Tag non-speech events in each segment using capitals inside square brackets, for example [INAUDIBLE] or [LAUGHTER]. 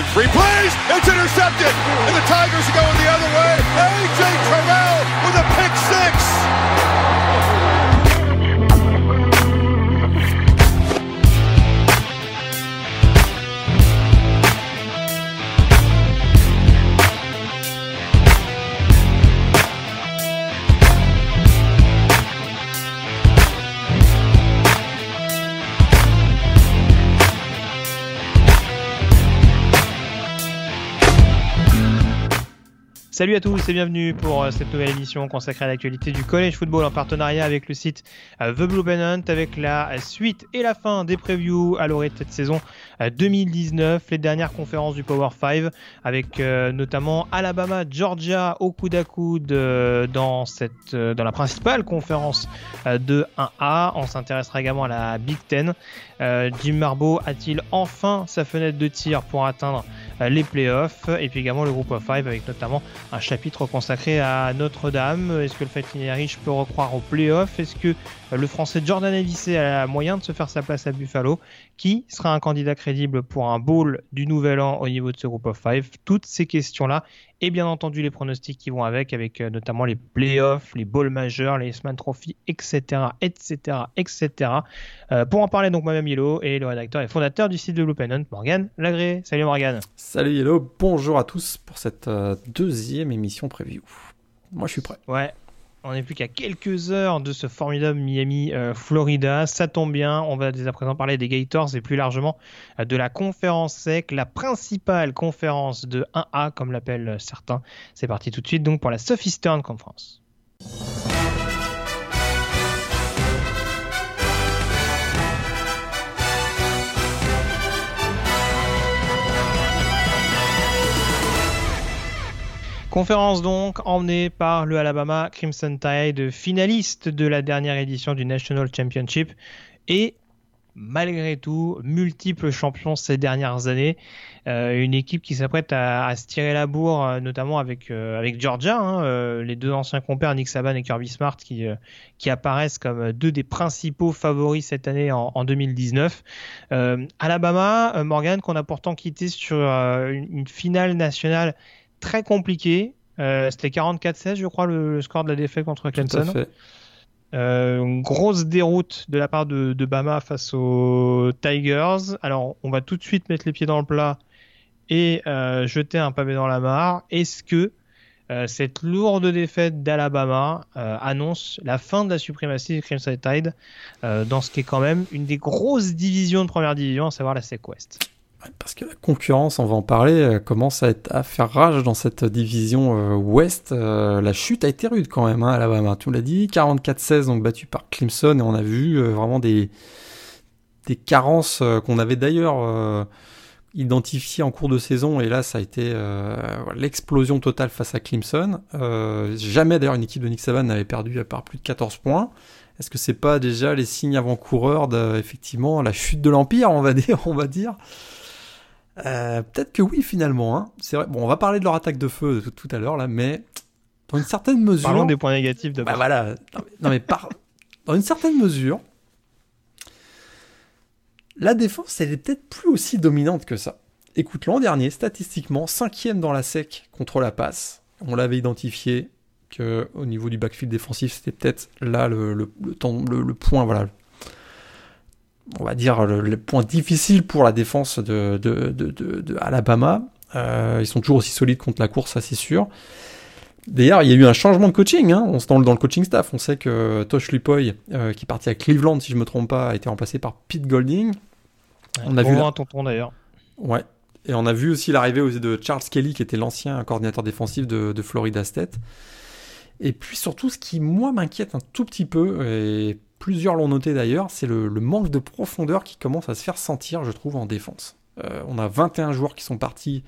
in three plays. It's intercepted. And the Tigers are going the other way. A.J. Terrell Salut à tous et bienvenue pour euh, cette nouvelle émission consacrée à l'actualité du college football en partenariat avec le site euh, The Blue Pennant avec la suite et la fin des previews à l'orée de cette saison euh, 2019, les dernières conférences du Power 5 avec euh, notamment Alabama, Georgia au coude à coude euh, dans, euh, dans la principale conférence euh, de 1A. On s'intéressera également à la Big Ten. Euh, Jim Marbeau a-t-il enfin sa fenêtre de tir pour atteindre euh, les playoffs et puis également le groupe of 5 avec notamment un chapitre consacré à Notre-Dame. Est-ce que le Fighting Irish peut recroire aux playoffs? Est-ce que euh, le français Jordan Avicet a moyen de se faire sa place à Buffalo? Qui sera un candidat crédible pour un bowl du Nouvel An au niveau de ce groupe of 5 Toutes ces questions-là et bien entendu les pronostics qui vont avec, avec euh, notamment les playoffs, les bowls majeurs, les Sman Trophy, etc., etc., etc. Euh, pour en parler donc moi-même Yellow et le rédacteur et fondateur du site de Blue Pennant, Morgan Lagré. Salut Morgan. Salut Yellow, bonjour à tous pour cette euh, deuxième émission preview. Moi je suis prêt. Ouais, on n'est plus qu'à quelques heures de ce formidable Miami euh, Florida. Ça tombe bien, on va dès à présent parler des Gators et plus largement euh, de la conférence SEC, la principale conférence de 1A comme l'appellent certains. C'est parti tout de suite donc pour la Southeastern Conference. Conférence donc emmenée par le Alabama Crimson Tide, finaliste de la dernière édition du National Championship et malgré tout multiple champion ces dernières années. Euh, une équipe qui s'apprête à, se tirer la bourre, euh, notamment avec, euh, avec Georgia, hein, les deux anciens compères Nick Saban et Kirby Smart qui, qui apparaissent comme deux des principaux favoris cette année en, en 2019. Alabama, Morgan, qu'on a pourtant quitté sur une finale nationale très compliqué. Euh, C'était 44-16, je crois, le, le, score de la défaite contre Clemson. Euh, une grosse déroute de la part de, de, Bama face aux Tigers. Alors, on va tout de suite mettre les pieds dans le plat et euh, jeter un pavé dans la mare. Est-ce que cette lourde défaite d'Alabama annonce la fin de la suprématie du Crimson Tide? Dans ce qui est quand même une des grosses divisions de première division, à savoir la SEC West parce que la concurrence, on va en parler, euh, commence à, être, à faire rage dans cette division euh, ouest. Euh, la chute a été rude quand même, hein, Alabama. Tu l'as dit, 44-16, donc battu par Clemson, et on a vu vraiment des, des carences qu'on avait d'ailleurs identifiées en cours de saison, et là, ça a été l'explosion totale face à Clemson. jamais d'ailleurs une équipe de Nick Saban n'avait perdu à part plus de 14 points. Est-ce que c'est pas déjà les signes avant-coureurs de, effectivement, la chute de l'Empire, on va dire? Euh, peut-être que oui finalement. Hein. C'est vrai. Bon, on va parler de leur attaque de feu tout, tout à l'heure là, mais dans une certaine mesure. Parlons des points négatifs de. Bah voilà. Non mais, non, mais par... [LAUGHS] dans une certaine mesure, la défense elle est peut-être plus aussi dominante que ça. Écoute, l'an dernier, statistiquement, cinquième dans la sec contre la passe. On l'avait identifié que au niveau du backfield défensif, c'était peut-être là le, le, le, temps, le, le point, voilà, on va dire, le, le, point difficile pour la défense de, de, de, de Alabama. Euh, ils sont toujours aussi solides contre la course, ça c'est sûr. D'ailleurs, il y a eu un changement de coaching hein, dans, le, dans le coaching staff. On sait que Tosh Lupoy, euh, qui est parti à Cleveland, si je ne me trompe pas, a été remplacé par Pete Golding. Ouais, on a vu un tonton d'ailleurs. Ouais. Et on a vu aussi l'arrivée de Charles Kelly, qui était l'ancien coordinateur défensif de, de, Florida State. Et puis surtout, ce qui moi m'inquiète un tout petit peu, et plusieurs l'ont noté d'ailleurs, c'est le, manque de profondeur qui commence à se faire sentir, je trouve, en défense. Euh, on a 21 joueurs qui sont partis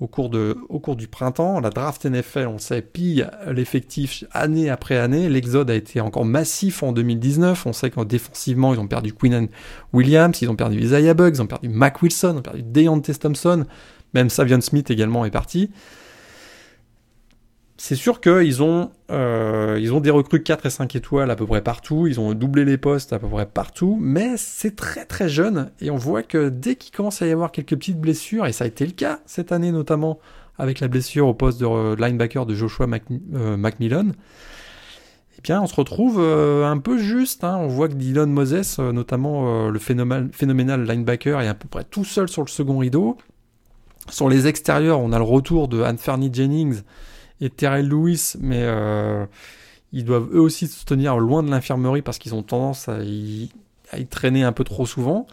au cours, de, au cours du printemps. La draft NFL, on sait, pille l'effectif année après année. L'exode a été encore massif en 2019. On sait qu'en défensivement, ils ont perdu Queenan Williams, ils ont perdu Isaiah Bugs, ils ont perdu Mac Wilson, ils ont perdu Deontay Thompson. Même Savion Smith également est parti c'est sûr qu'ils ont, euh, ont des recrues 4 et 5 étoiles à peu près partout, ils ont doublé les postes à peu près partout, mais c'est très très jeune et on voit que dès qu'il commence à y avoir quelques petites blessures, et ça a été le cas cette année notamment avec la blessure au poste de linebacker de Joshua euh, Macmillan, eh bien on se retrouve euh, un peu juste. Hein. On voit que Dylan Moses, notamment le phénoménal linebacker, est à peu près tout seul sur le second rideau. Sur les extérieurs, on a le retour de Anthony Jennings et Terrell Lewis, mais euh, ils doivent eux aussi se tenir loin de l'infirmerie parce qu'ils ont tendance à y, traîner un peu trop souvent.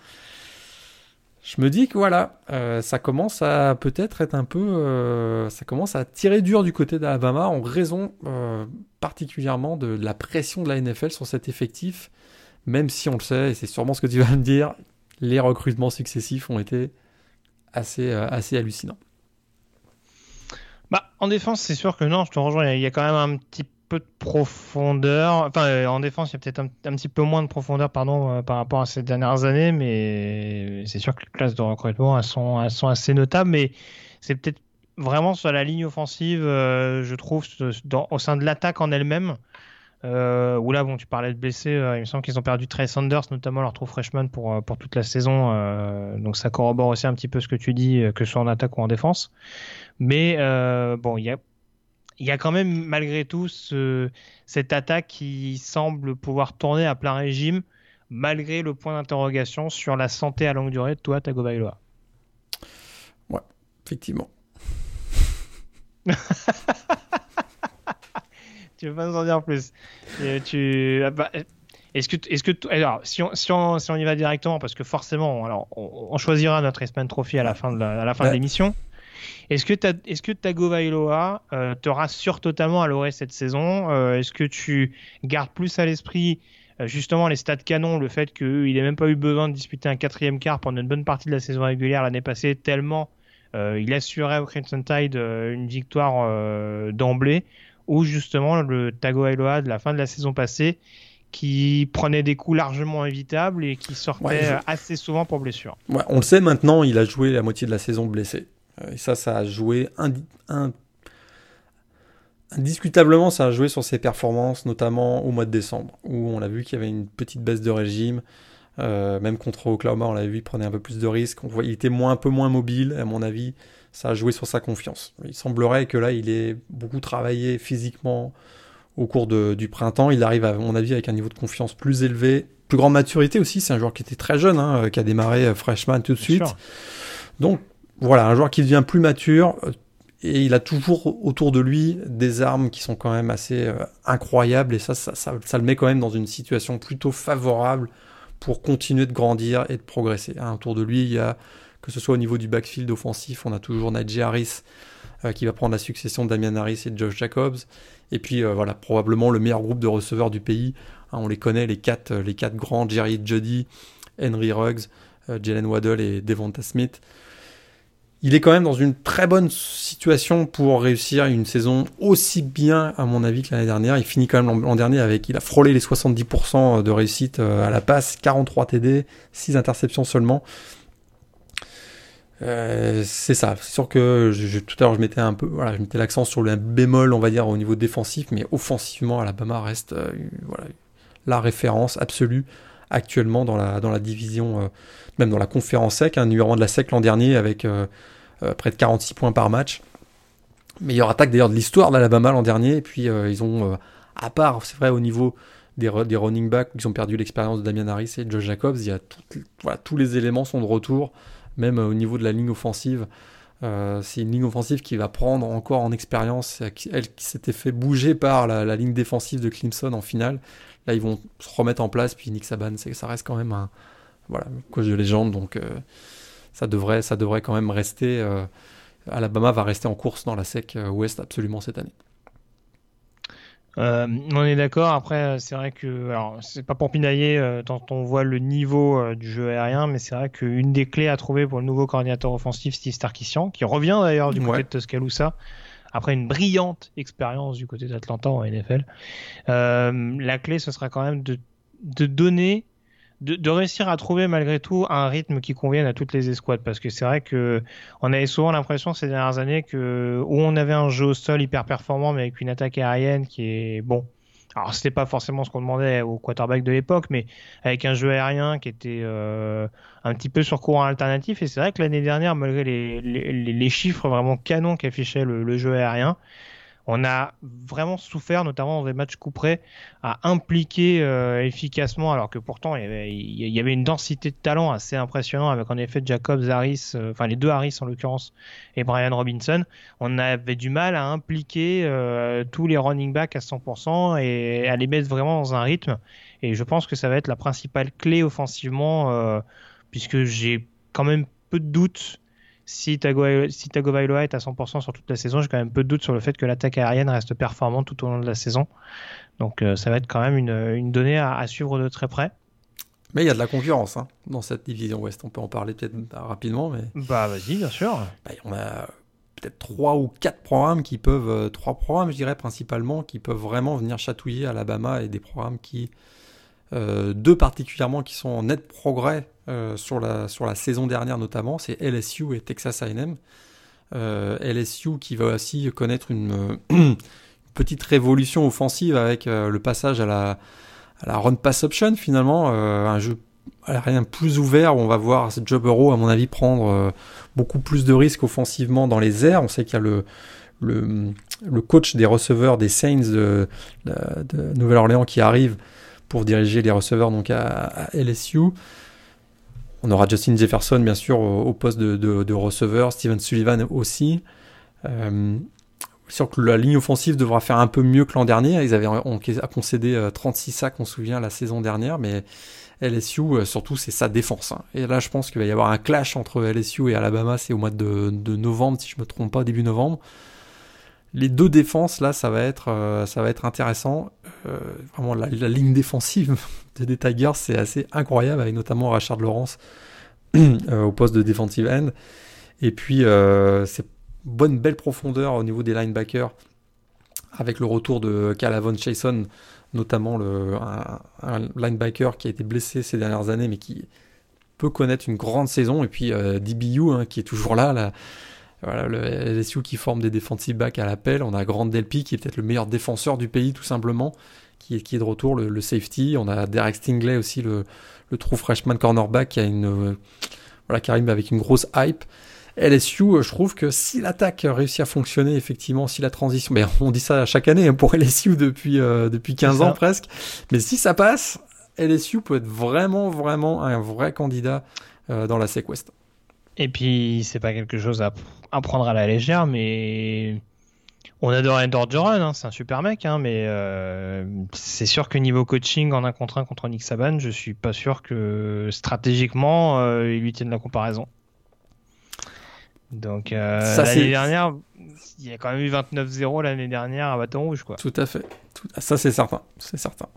Je me dis que voilà, euh, ça commence à peut-être être un peu, euh, ça commence à tirer dur du côté d'Alabama en raison particulièrement de, la pression de la NFL sur cet effectif, même si on le sait, et c'est sûrement ce que tu vas me dire, les recrutements successifs ont été assez, assez hallucinants. Bah, en défense, c'est sûr que non, je te rejoins. Il y a quand même un petit peu de profondeur. Enfin, euh, en défense, il y a peut-être un, petit peu moins de profondeur, pardon, euh, par rapport à ces dernières années, mais c'est sûr que les classes de recrutement, elles sont, elles sont assez notables, mais c'est peut-être vraiment sur la ligne offensive, euh, je trouve, au sein de l'attaque en elle-même. Euh, où là, bon, tu parlais de blessés, il me semble qu'ils ont perdu Trey Sanders, notamment leur trou freshman pour, pour toute la saison. donc ça corrobore aussi un petit peu ce que tu dis, que ce soit en attaque ou en défense. Mais euh, bon, il y a, y a quand même malgré tout ce, cette attaque qui semble pouvoir tourner à plein régime, malgré le point d'interrogation sur la santé à longue durée de toi, Tagovailoa. Ouais, effectivement. [LAUGHS] tu veux pas nous en dire plus. Tu, ah bah, est-ce que, est-ce que, alors, si on, si on, si on y va directement, parce que forcément, alors, on, choisira notre Espan Trophy à la fin de à la fin de l'émission. Est-ce que, est que Tagovailoa euh, te rassure totalement à l'oreille cette saison euh, Est-ce que tu gardes plus à l'esprit euh, justement les stats canon, le fait qu'il n'ait même pas eu besoin de disputer un quatrième quart pendant une bonne partie de la saison régulière l'année passée, tellement il assurait au Crimson Tide une victoire d'emblée, ou justement le Tagovailoa de la fin de la saison passée qui prenait des coups largement évitables et qui sortait assez souvent pour blessure. on le sait maintenant, il a joué la moitié de la saison blessé. Euh, et ça, ça a joué indiscutablement, ça a joué sur ses performances, notamment au mois de décembre, où on a vu qu'il y avait une petite baisse de régime. Euh, même contre Oklahoma, on l'a vu, il prenait un peu plus de risques. On voit, il était moins, un peu moins mobile, à mon avis. Ça a joué sur sa confiance. Il semblerait que là, il ait beaucoup travaillé physiquement au cours du printemps. Il arrive, à mon avis, avec un niveau de confiance plus élevé, plus grande maturité aussi. C'est un joueur qui était très jeune, hein, qui a démarré euh, freshman tout de suite. Donc, voilà, un joueur qui devient plus mature euh, et il a toujours autour de lui des armes qui sont quand même assez euh, incroyables et ça ça, ça le met quand même dans une situation plutôt favorable pour continuer de grandir et de progresser. Hein, autour de lui, il y a, que ce soit au niveau du backfield offensif, on a toujours Najee Harris euh, qui va prendre la succession de Damian Harris et de Josh Jacobs. Et puis voilà, probablement le meilleur groupe de receveurs du pays. Hein, on les connaît, les quatre, quatre grands, Jerry Jody, Henry Ruggs, Jalen Waddle et Devonta Smith il est quand même dans une très bonne situation pour réussir une saison aussi bien, à mon avis, que l'année dernière. Il finit quand même l'an dernier avec, il a frôlé les 70% de réussite euh, à la passe, 43 TD, 6 interceptions seulement. Euh, c'est ça. C'est sûr que je, tout à l'heure je mettais un peu, je mettais l'accent sur le bémol, on va dire, au niveau défensif, mais offensivement, Alabama reste euh, voilà, la référence absolue actuellement dans la, dans la division, même dans la conférence SEC, un hein, numéro 1 de la SEC l'an dernier avec euh, près de 46 points par match. Meilleure attaque d'ailleurs de l'histoire d'Alabama l'an dernier. Et puis euh, ils ont, euh, à part, c'est vrai, au niveau des, des running backs, ils ont perdu l'expérience de Damian Harris et Josh Jacobs. Il y a voilà, tous les éléments sont de retour, même au niveau de la ligne offensive. c'est une ligne offensive qui va prendre encore en expérience, elle qui s'était fait bouger par la, ligne défensive de Clemson en finale. Là, ils vont se remettre en place, puis Nick Saban, ça reste quand même un voilà, coach de légende, donc ça devrait, ça devrait quand même rester. Euh, Alabama va rester en course dans la SEC euh, Ouest absolument cette année. Euh, on est d'accord. Après, c'est vrai que, alors, c'est pas pour pinailler quand on voit le niveau du jeu aérien, mais c'est vrai qu'une des clés à trouver pour le nouveau coordinateur offensif, Steve Starkissian, qui revient d'ailleurs du côté de Tuscaloosa, après une brillante expérience du côté d'Atlanta en NFL, la clé, ce sera quand même de, de donner de, réussir à trouver malgré tout un rythme qui convienne à toutes les escouades. Parce que c'est vrai que on avait souvent l'impression ces dernières années que où on avait un jeu au sol hyper performant mais avec une attaque aérienne qui est bon. Alors c'était pas forcément ce qu'on demandait au quarterback de l'époque mais avec un jeu aérien qui était euh, un petit peu sur courant alternatif. Et c'est vrai que l'année dernière malgré les, les, les, chiffres vraiment canons qu'affichait le, le jeu aérien on a vraiment souffert, notamment dans des matchs couperés, à impliquer euh, efficacement, alors que pourtant il y, avait, une densité de talent assez impressionnante avec en effet Jacobs, Harris, euh, enfin les deux Harris en l'occurrence, et Brian Robinson. On avait du mal à impliquer euh, tous les running backs à 100% et à les mettre vraiment dans un rythme. Et je pense que ça va être la principale clé offensivement, puisque j'ai quand même peu de doutes si Tagovailoa est à 100% sur toute la saison, j'ai quand même peu de doutes sur le fait que l'attaque aérienne reste performante tout au long de la saison. Donc euh, ça va être quand même une, donnée à, suivre de très près. Mais il y a de la concurrence hein, dans cette division Ouest. On peut en parler peut-être rapidement. Mais... Bah vas-y, bien sûr. Bah, on a peut-être trois ou quatre programmes qui peuvent, euh, trois programmes je dirais principalement, qui peuvent vraiment venir chatouiller Alabama et des programmes qui, euh, deux particulièrement qui sont en net progrès euh, sur, la, sur la saison dernière notamment, c'est LSU et Texas A&M. Euh, LSU qui va aussi connaître une, [CLEARS THROAT] petite révolution offensive avec le passage à la, la run pass option finalement, un jeu rien plus ouvert où on va voir Joe Burrow à mon avis prendre beaucoup plus de risques offensivement dans les airs. On sait qu'il y a le, le, le, coach des receveurs des Saints de Nouvelle-Orléans qui arrive pour diriger les receveurs donc à, LSU. On aura Justin Jefferson bien sûr au, poste de, receveur, Steven Sullivan aussi. Euh, sûr que la ligne offensive devra faire un peu mieux que l'an dernier. Ils avaient concédé 36 euh, sacs, on se souvient, la saison dernière, mais LSU, euh, surtout, c'est sa défense. Hein. Et là, je pense qu'il va y avoir un clash entre LSU et Alabama, c'est au mois de, de, novembre, si je ne me trompe pas, début novembre les deux défenses là ça va être euh, intéressant. Euh, vraiment la, ligne défensive [LAUGHS] des Tigers c'est assez incroyable avec notamment Rachard Lawrence [CLEARS THROAT] euh, au poste de defensive end. Et puis c'est bonne belle profondeur au niveau des linebackers avec le retour de Calavon Chason notamment le, un, linebacker qui a été blessé ces dernières années mais qui peut connaître une grande saison. Et puis DBU hein, qui est toujours là, là voilà, le LSU qui forme des defensive backs à l'appel. On a Grant Delpy qui est peut-être le meilleur défenseur du pays tout simplement, qui est, qui est de retour, le, safety. On a Derek Stingley aussi, le, le true freshman cornerback qui a une euh, voilà, qui arrive avec une grosse hype. LSU, euh, je trouve que si l'attaque réussit à fonctionner, effectivement, si la transition, mais on dit ça chaque année hein, pour LSU depuis, euh, depuis 15 ans presque, mais si ça passe, LSU peut être vraiment, vraiment un vrai candidat dans la SEC Et puis, c'est pas quelque chose à à prendre à la légère, mais on adore Edward Joran, hein, c'est un super mec, hein, mais euh, c'est sûr que niveau coaching en un contre un contre Nick Saban, je suis pas sûr que stratégiquement euh, il lui tienne la comparaison. Donc euh, l'année dernière, il y a quand même eu 29-0 l'année dernière à Bâton Rouge, quoi. Tout à fait, ça c'est certain, c'est certain.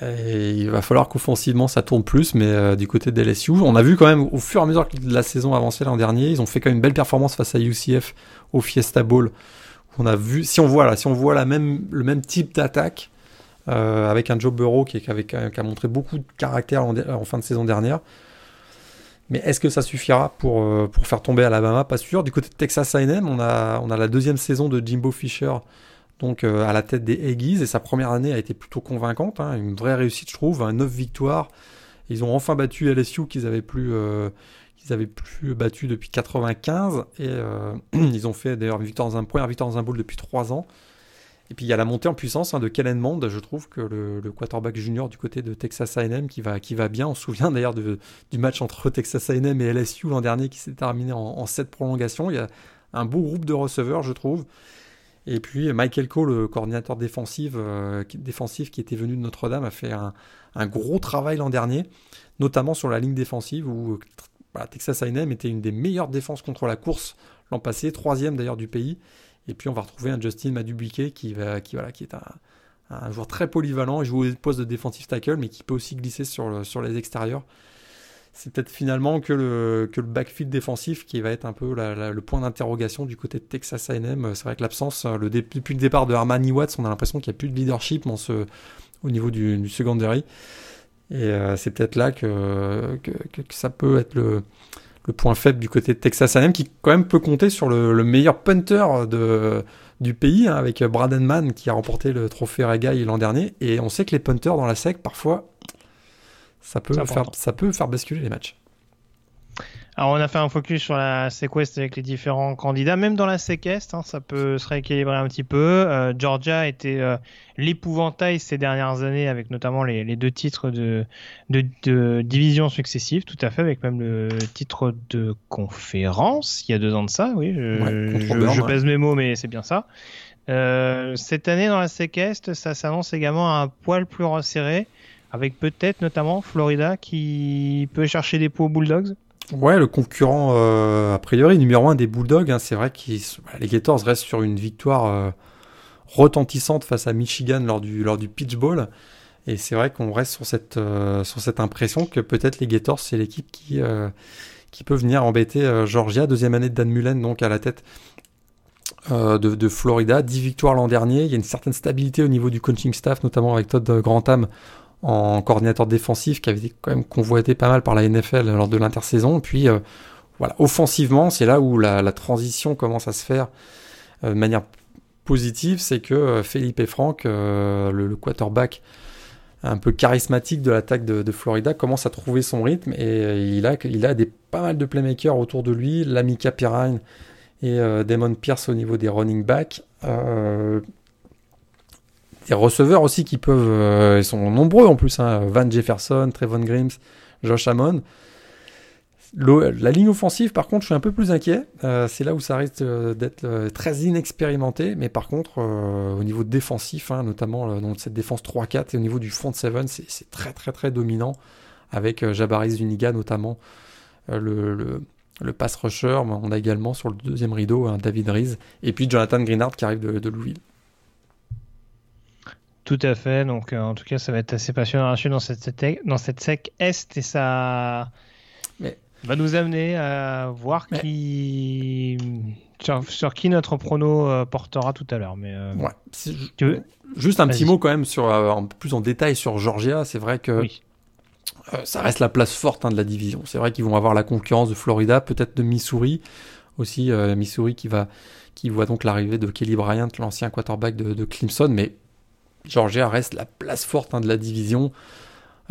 Il va falloir qu'offensivement ça tourne plus, mais euh, du côté des LSU, on a vu quand même au fur et à mesure que la saison avançait l'an dernier, ils ont fait quand même une belle performance face à UCF au Fiesta Bowl. On a vu, si on voit là, si on voit le même type d'attaque euh, avec un Joe Burrow qui, a montré beaucoup de caractère en, fin de saison dernière. Mais est-ce que ça suffira pour, euh, faire tomber Alabama? Pas sûr. Du côté de Texas A&M, on a la deuxième saison de Jimbo Fisher donc euh, à la tête des Aggies, et sa première année a été plutôt convaincante, hein, une vraie réussite je trouve, 9 victoires. Ils ont enfin battu LSU qu'ils avaient plus euh, qu'ils avaient plus battu depuis 95 et euh, [CLEARS THROAT] ils ont fait d'ailleurs une victoire dans un première victoire dans un bowl depuis 3 ans. Et puis il y a la montée en puissance hein, de Kellen Mond, je trouve que le, quarterback junior du côté de Texas A&M qui va, qui va bien. On se souvient d'ailleurs du match entre Texas A&M et LSU l'an dernier qui s'est terminé en, en 7 prolongations. Il y a un beau groupe de receveurs, je trouve. Et puis Michael Cole, le coordinateur défensif, euh, qui était venu de Notre-Dame, a fait un, gros travail l'an dernier, notamment sur la ligne défensive où Texas A&M était une des meilleures défenses contre la course l'an passé, troisième d'ailleurs du pays. Et puis on va retrouver un Justin Madubuike qui, est un, joueur très polyvalent, il joue au poste de défensif tackle, mais qui peut aussi glisser sur les extérieurs c'est peut-être finalement que le, backfield défensif qui va être un peu le point d'interrogation du côté de Texas A&M. C'est vrai que l'absence, le, depuis le départ de Armani Watts, on a l'impression qu'il n'y a plus de leadership au niveau du, secondary. Et c'est peut-être là que, ça peut être le, point faible du côté de Texas A&M, qui quand même peut compter sur le, meilleur punter du pays, hein, avec Braden Mann qui a remporté le trophée Regaille l'an dernier. Et on sait que les punters dans la SEC, parfois, ça peut, faire, ça peut faire basculer les matchs. Alors, on a fait un focus sur la SEC avec les différents candidats, même dans la SEC hein, ça peut se rééquilibrer un petit peu. Euh, Georgia était euh, l'épouvantail ces dernières années, avec notamment les, deux titres de, de, division successives, tout à fait, avec même le titre de conférence, il y a deux ans de ça, oui, je, pèse mes mots, mais c'est bien ça. Euh, cette année dans la Est, ça s'annonce également un poil plus resserré, avec peut-être notamment Florida qui peut chercher des pots aux Bulldogs. Ouais, le concurrent, euh, a priori, numéro un des Bulldogs, hein, c'est vrai que les Gators restent sur une victoire euh, retentissante face à Michigan lors du, lors du Pitch Bowl. Et c'est vrai qu'on reste sur cette, euh, sur cette impression que peut-être les Gators, c'est l'équipe qui, qui peut venir embêter Georgia, deuxième année de Dan Mullen, donc à la tête de, de, Florida. 10 victoires l'an dernier. Il y a une certaine stabilité au niveau du coaching staff, notamment avec Todd Grantham en coordinateur défensif qui avait été quand même convoité pas mal par la NFL lors de l'intersaison. Puis euh, voilà, offensivement, c'est là où la, transition commence à se faire euh, de manière positive, c'est que euh, Felipe Franck, le, quarterback un peu charismatique de l'attaque de, Florida, commence à trouver son rythme et il a, a des, pas mal de playmakers autour de lui, Lamika Pirine et Damon Pierce au niveau des running backs des receveurs aussi qui peuvent, euh, ils sont nombreux en plus, hein. Van Jefferson, Trevon Grimes, Josh Hammond. La ligne offensive, par contre, je suis un peu plus inquiet. Euh, c'est là où ça risque euh, d'être très inexpérimenté. Mais par contre, au niveau défensif, hein, notamment dans cette défense 3-4 et au niveau du front 7, c'est très très très dominant. Avec Jabari Zuniga notamment, le, pass rusher. On a également sur le deuxième rideau un David Rees. Et puis Jonathan Greenard qui arrive de, de Louisville. Tout à fait. Donc, euh, en tout cas, ça va être assez passionnant dans cette, dans cette sec Est et ça va nous amener à voir qui. Sur, qui notre prono euh, portera tout à l'heure. Mais euh, ouais. Juste un petit mot quand même sur, en plus en détail sur Georgia. C'est vrai que ça reste la place forte hein, de la division. C'est vrai qu'ils vont avoir la concurrence de Florida, peut-être de Missouri aussi. Missouri qui va qui voit donc l'arrivée de Kelly Bryant, l'ancien quarterback de, de Clemson, mais Georgia reste la place forte hein, de la division.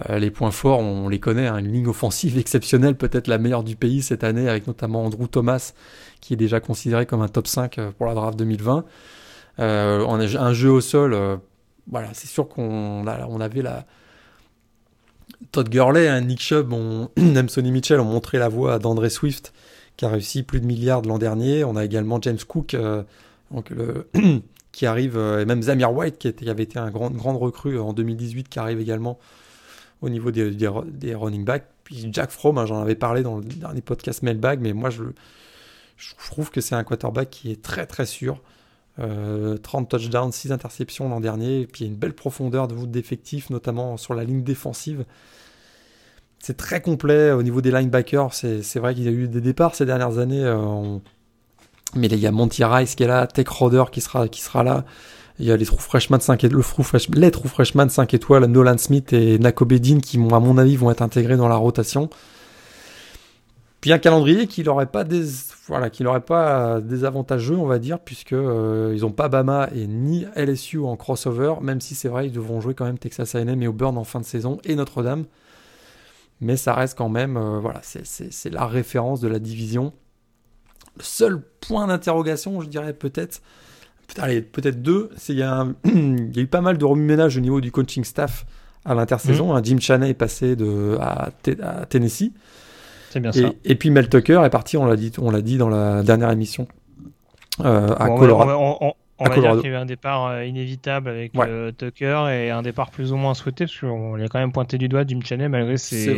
Euh, les points forts, on les connaît, hein, une ligne offensive exceptionnelle, peut-être la meilleure du pays cette année, avec notamment Andrew Thomas, qui est déjà considéré comme un top 5 euh, pour la draft 2020. Euh, un jeu au sol, c'est sûr qu'on on avait la. Todd Gurley, hein, Nick Chubb, on... [CLEARS THROAT] Sonny Mitchell ont montré la voie d'André Swift, qui a réussi plus de milliards l'an dernier. On a également James Cook, [CLEARS THROAT] qui arrive, euh, et même Zamir White, qui, avait été un grand, grande recrue en 2018, qui arrive également au niveau des, des, running backs. Puis Jack Fromm, hein, j'en avais parlé dans le dernier podcast Mailbag, mais moi je, trouve que c'est un quarterback qui est très très sûr. 30 euh, touchdowns, 6 interceptions l'an dernier, puis il y a une belle profondeur de voûte d'effectifs, notamment sur la ligne défensive. C'est très complet au niveau des linebackers. C'est vrai qu'il y a eu des départs ces dernières années. Euh, mais il y a Monty Rice qui est là, Tech Roder qui sera, qui sera là. Il y a les trous freshman 5 étoiles, le les trous freshman 5 étoiles, Nolan Smith et Nako Bedin qui, à mon avis, vont être intégrés dans la rotation. Puis un calendrier qui n'aurait pas des, voilà, qui pas désavantageux, on va dire, puisque euh, ils n'ont pas Bama et ni LSU en crossover, même si c'est vrai, ils devront jouer quand même Texas A&M et Auburn en fin de saison et Notre-Dame. Mais ça reste quand même, euh, c'est la référence de la division. Le seul point d'interrogation, je dirais peut-être, peut-être deux, c'est qu'il y, a [CLEARS THROAT] eu pas mal de remue-ménage au niveau du coaching staff à l'intersaison. Mmh. Jim Chaney est passé de, à, Tennessee. C'est bien et, ça. Et puis Mel Tucker est parti, on l'a dit, on l'a dit dans la dernière émission, euh, à Colorado. On va dire qu'il y a eu un départ euh, inévitable avec euh, Tucker et un départ plus ou moins souhaité, parce qu'on l'a quand même pointé du doigt Jim Chaney, malgré ses,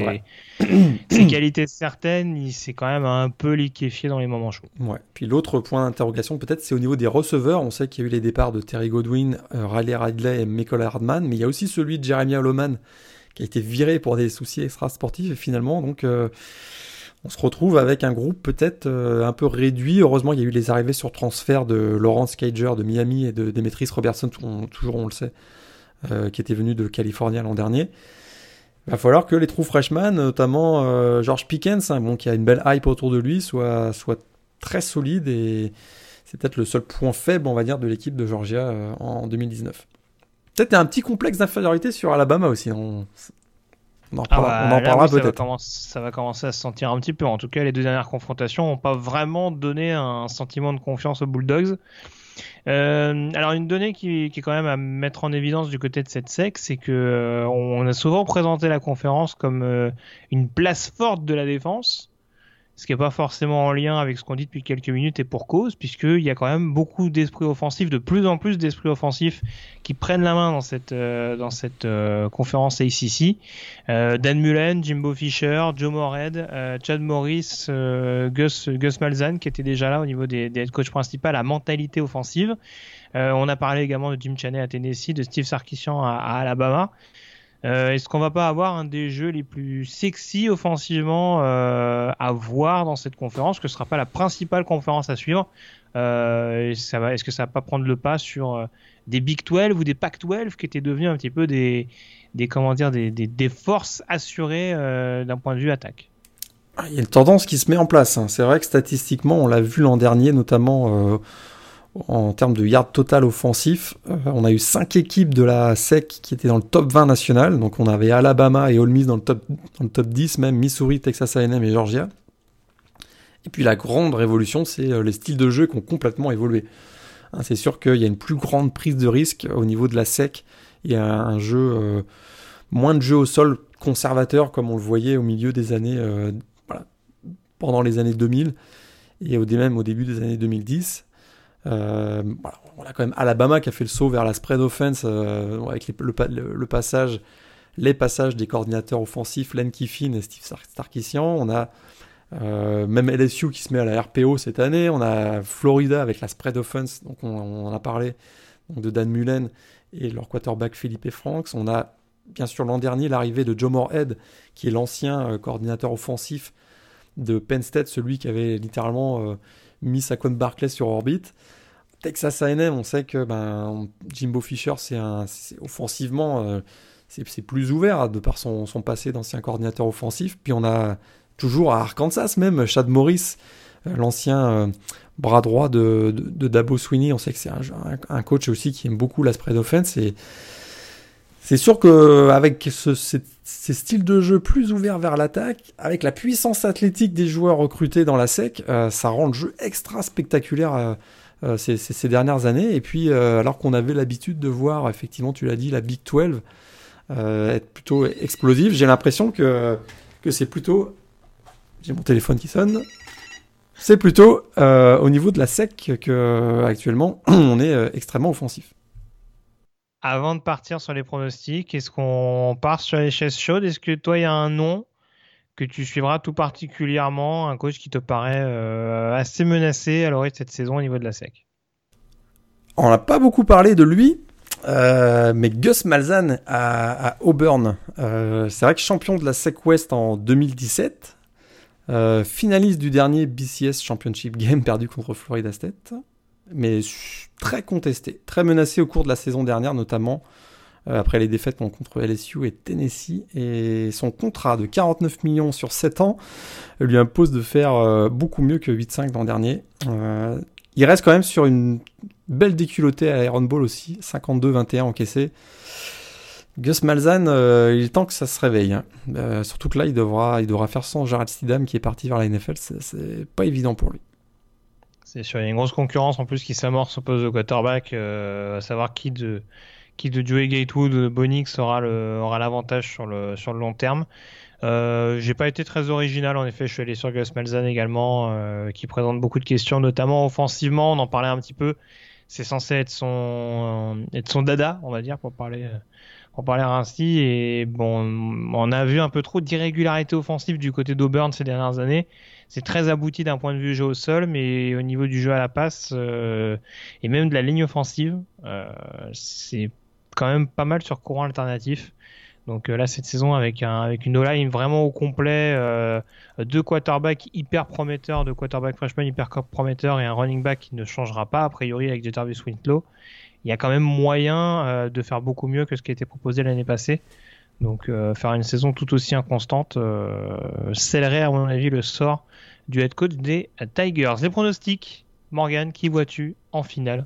[CLEARS THROAT] ses qualités certaines, il s'est quand même un peu liquéfié dans les moments chauds. Ouais. Puis l'autre point d'interrogation, peut-être, c'est au niveau des receveurs. On sait qu'il y a eu les départs de Terry Godwin, euh, Riley Ridley et Michael Hardman, mais il y a aussi celui de Jeremy Holloman qui a été viré pour des soucis extra-sportifs, et finalement, donc on se retrouve avec un groupe peut-être euh, un peu réduit. Heureusement, il y a eu les arrivées sur transfert de Lawrence Cager de Miami et de Demetrius Robertson, toujours on le sait, euh, qui était venu de Californie l'an dernier. Il va falloir que les trous freshman, notamment euh, George Pickens, hein, bon, qui a une belle hype autour de lui, soit, très solide et c'est peut-être le seul point faible, on va de l'équipe de Georgia en 2019. Peut-être un petit complexe d'infériorité sur Alabama aussi. On en, ah bah, parlera peut-être. Ça, va commencer à se sentir un petit peu. En tout cas, les deux dernières confrontations n'ont pas vraiment donné un sentiment de confiance aux Bulldogs. Euh, alors une donnée qui, qui, est quand même à mettre en évidence du côté de cette SEC, c'est que euh, on a souvent présenté la conférence comme euh, une place forte de la défense ce qui n'est pas forcément en lien avec ce qu'on dit depuis quelques minutes et pour cause, puisqu'il y a quand même beaucoup d'esprits offensifs, de plus en plus d'esprits offensifs qui prennent la main dans cette, euh, euh, conférence ACC. Euh, Dan Mullen, Jimbo Fisher, Joe Morehead, Chad Morris, Gus, Gus qui était déjà là au niveau des, des head coach principaux, la mentalité offensive. on a parlé également de Jim Chaney à Tennessee, de Steve Sarkisian à, à Alabama. Euh, est-ce qu'on va pas avoir un des jeux les plus sexy offensivement euh, à voir dans cette conférence, que ce sera pas la principale conférence à suivre euh, Est-ce que ça va pas prendre le pas sur des Big 12 ou des Pac 12 qui étaient devenus un petit peu des, comment dire, des forces assurées d'un point de vue attaque? Ah, il y a une tendance qui se met en place. Hein. C'est vrai que statistiquement, on l'a vu l'an dernier, notamment en termes de yards total offensif, euh, on a eu 5 équipes de la SEC qui étaient dans le top 20 national. Donc on avait Alabama et Ole Miss dans le top, dans le top 10, même Missouri, Texas A&M et Georgia. Et puis la grande révolution, c'est euh, les styles de jeu qui ont complètement évolué. Hein, c'est sûr qu'il y a une plus grande prise de risque au niveau de la SEC. Il y a un jeu, euh, moins de jeu au sol conservateur comme on le voyait au milieu des années, voilà, pendant les années 2000 et au, même au début des années 2010. Euh, on a quand même Alabama qui a fait le saut vers la spread offense euh, avec le, passage, les passages des coordinateurs offensifs Len Kiffin et Steve Starkissian. On a euh, même LSU qui se met à la RPO cette année. On a Florida avec la spread offense, donc on, en a parlé de Dan Mullen et leur quarterback Philippe Franks. On a bien sûr l'an dernier l'arrivée de Joe Moorhead qui est l'ancien coordinateur offensif de Penn State, celui qui avait littéralement mis Saquon Barclay sur orbite. Texas A&M, on sait que ben, Jimbo Fisher, c'est offensivement, euh, c'est plus ouvert de par son, son passé d'ancien coordinateur offensif. Puis on a toujours à Arkansas même Chad Morris, euh, l'ancien euh, bras droit de, de, Dabo Sweeney. On sait que c'est un, un, coach aussi qui aime beaucoup la spread offense. C'est sûr qu'avec ce, ces styles de jeu plus ouverts vers l'attaque, avec la puissance athlétique des joueurs recrutés dans la SEC, ça rend le jeu extra spectaculaire euh, ces, dernières années. Et puis, euh, alors qu'on avait l'habitude de voir, effectivement, tu l'as dit, la Big 12 euh, être plutôt explosive, j'ai l'impression que, c'est plutôt. J'ai mon téléphone qui sonne. C'est plutôt au niveau de la SEC que actuellement [CLEARS THROAT] on est extrêmement offensif. Avant de partir sur les pronostics, est-ce qu'on part sur les chaises chaudes? Est-ce que toi, il y a un nom que tu suivras tout particulièrement, un coach qui te paraît euh, assez menacé à l'orée de cette saison au niveau de la SEC? On n'a pas beaucoup parlé de lui, euh, mais Gus Malzahn à, Auburn, euh, c'est vrai que champion de la SEC West en 2017, finaliste du dernier BCS Championship Game perdu contre Florida State, mais très contesté, très menacé au cours de la saison dernière notamment. Euh, après les défaites contre LSU et Tennessee. Et son contrat de 49 millions sur 7 ans lui impose de faire euh, beaucoup mieux que 8-5 l'an dernier. Euh, il reste quand même sur une belle déculottée à Iron Ball aussi, 52-21 encaissé. Gus Malzahn, il est temps que ça se réveille. Hein. surtout que là, il devra, il devra faire sans Gerald Stidham qui est parti vers la NFL. C'est pas évident pour lui. C'est sûr, il y a une grosse concurrence en plus qui s'amorce au poste de quarterback, à savoir qui de, qui de Joey Gatewood, Bonix aura le, aura l'avantage sur le, sur le long terme. Euh, j'ai pas été très original en effet, je suis allé sur Gus Malzahn également, euh, qui présente beaucoup de questions, notamment offensivement, on en parlait un petit peu. C'est censé être son, euh, être son dada, on va dire, pour parler, pour parler ainsi. Et bon, on a vu un peu trop d'irrégularité offensive du côté d'Auburn ces dernières années. C'est très abouti d'un point de vue jeu au sol, mais au niveau du jeu à la passe et même de la ligne offensive, c'est quand même pas mal sur courant alternatif. Donc euh, là, cette saison, avec, un, avec une O-line vraiment au complet, euh, deux quarterbacks hyper prometteurs, deux quarterbacks freshman hyper prometteurs et un running back qui ne changera pas, a priori, avec Jarvis Winslow, il y a quand même moyen euh, de faire beaucoup mieux que ce qui a été proposé l'année passée. Donc faire une saison tout aussi inconstante scellerait à mon avis le sort du head coach des Tigers. Les pronostics, Morgan, qui vois-tu en finale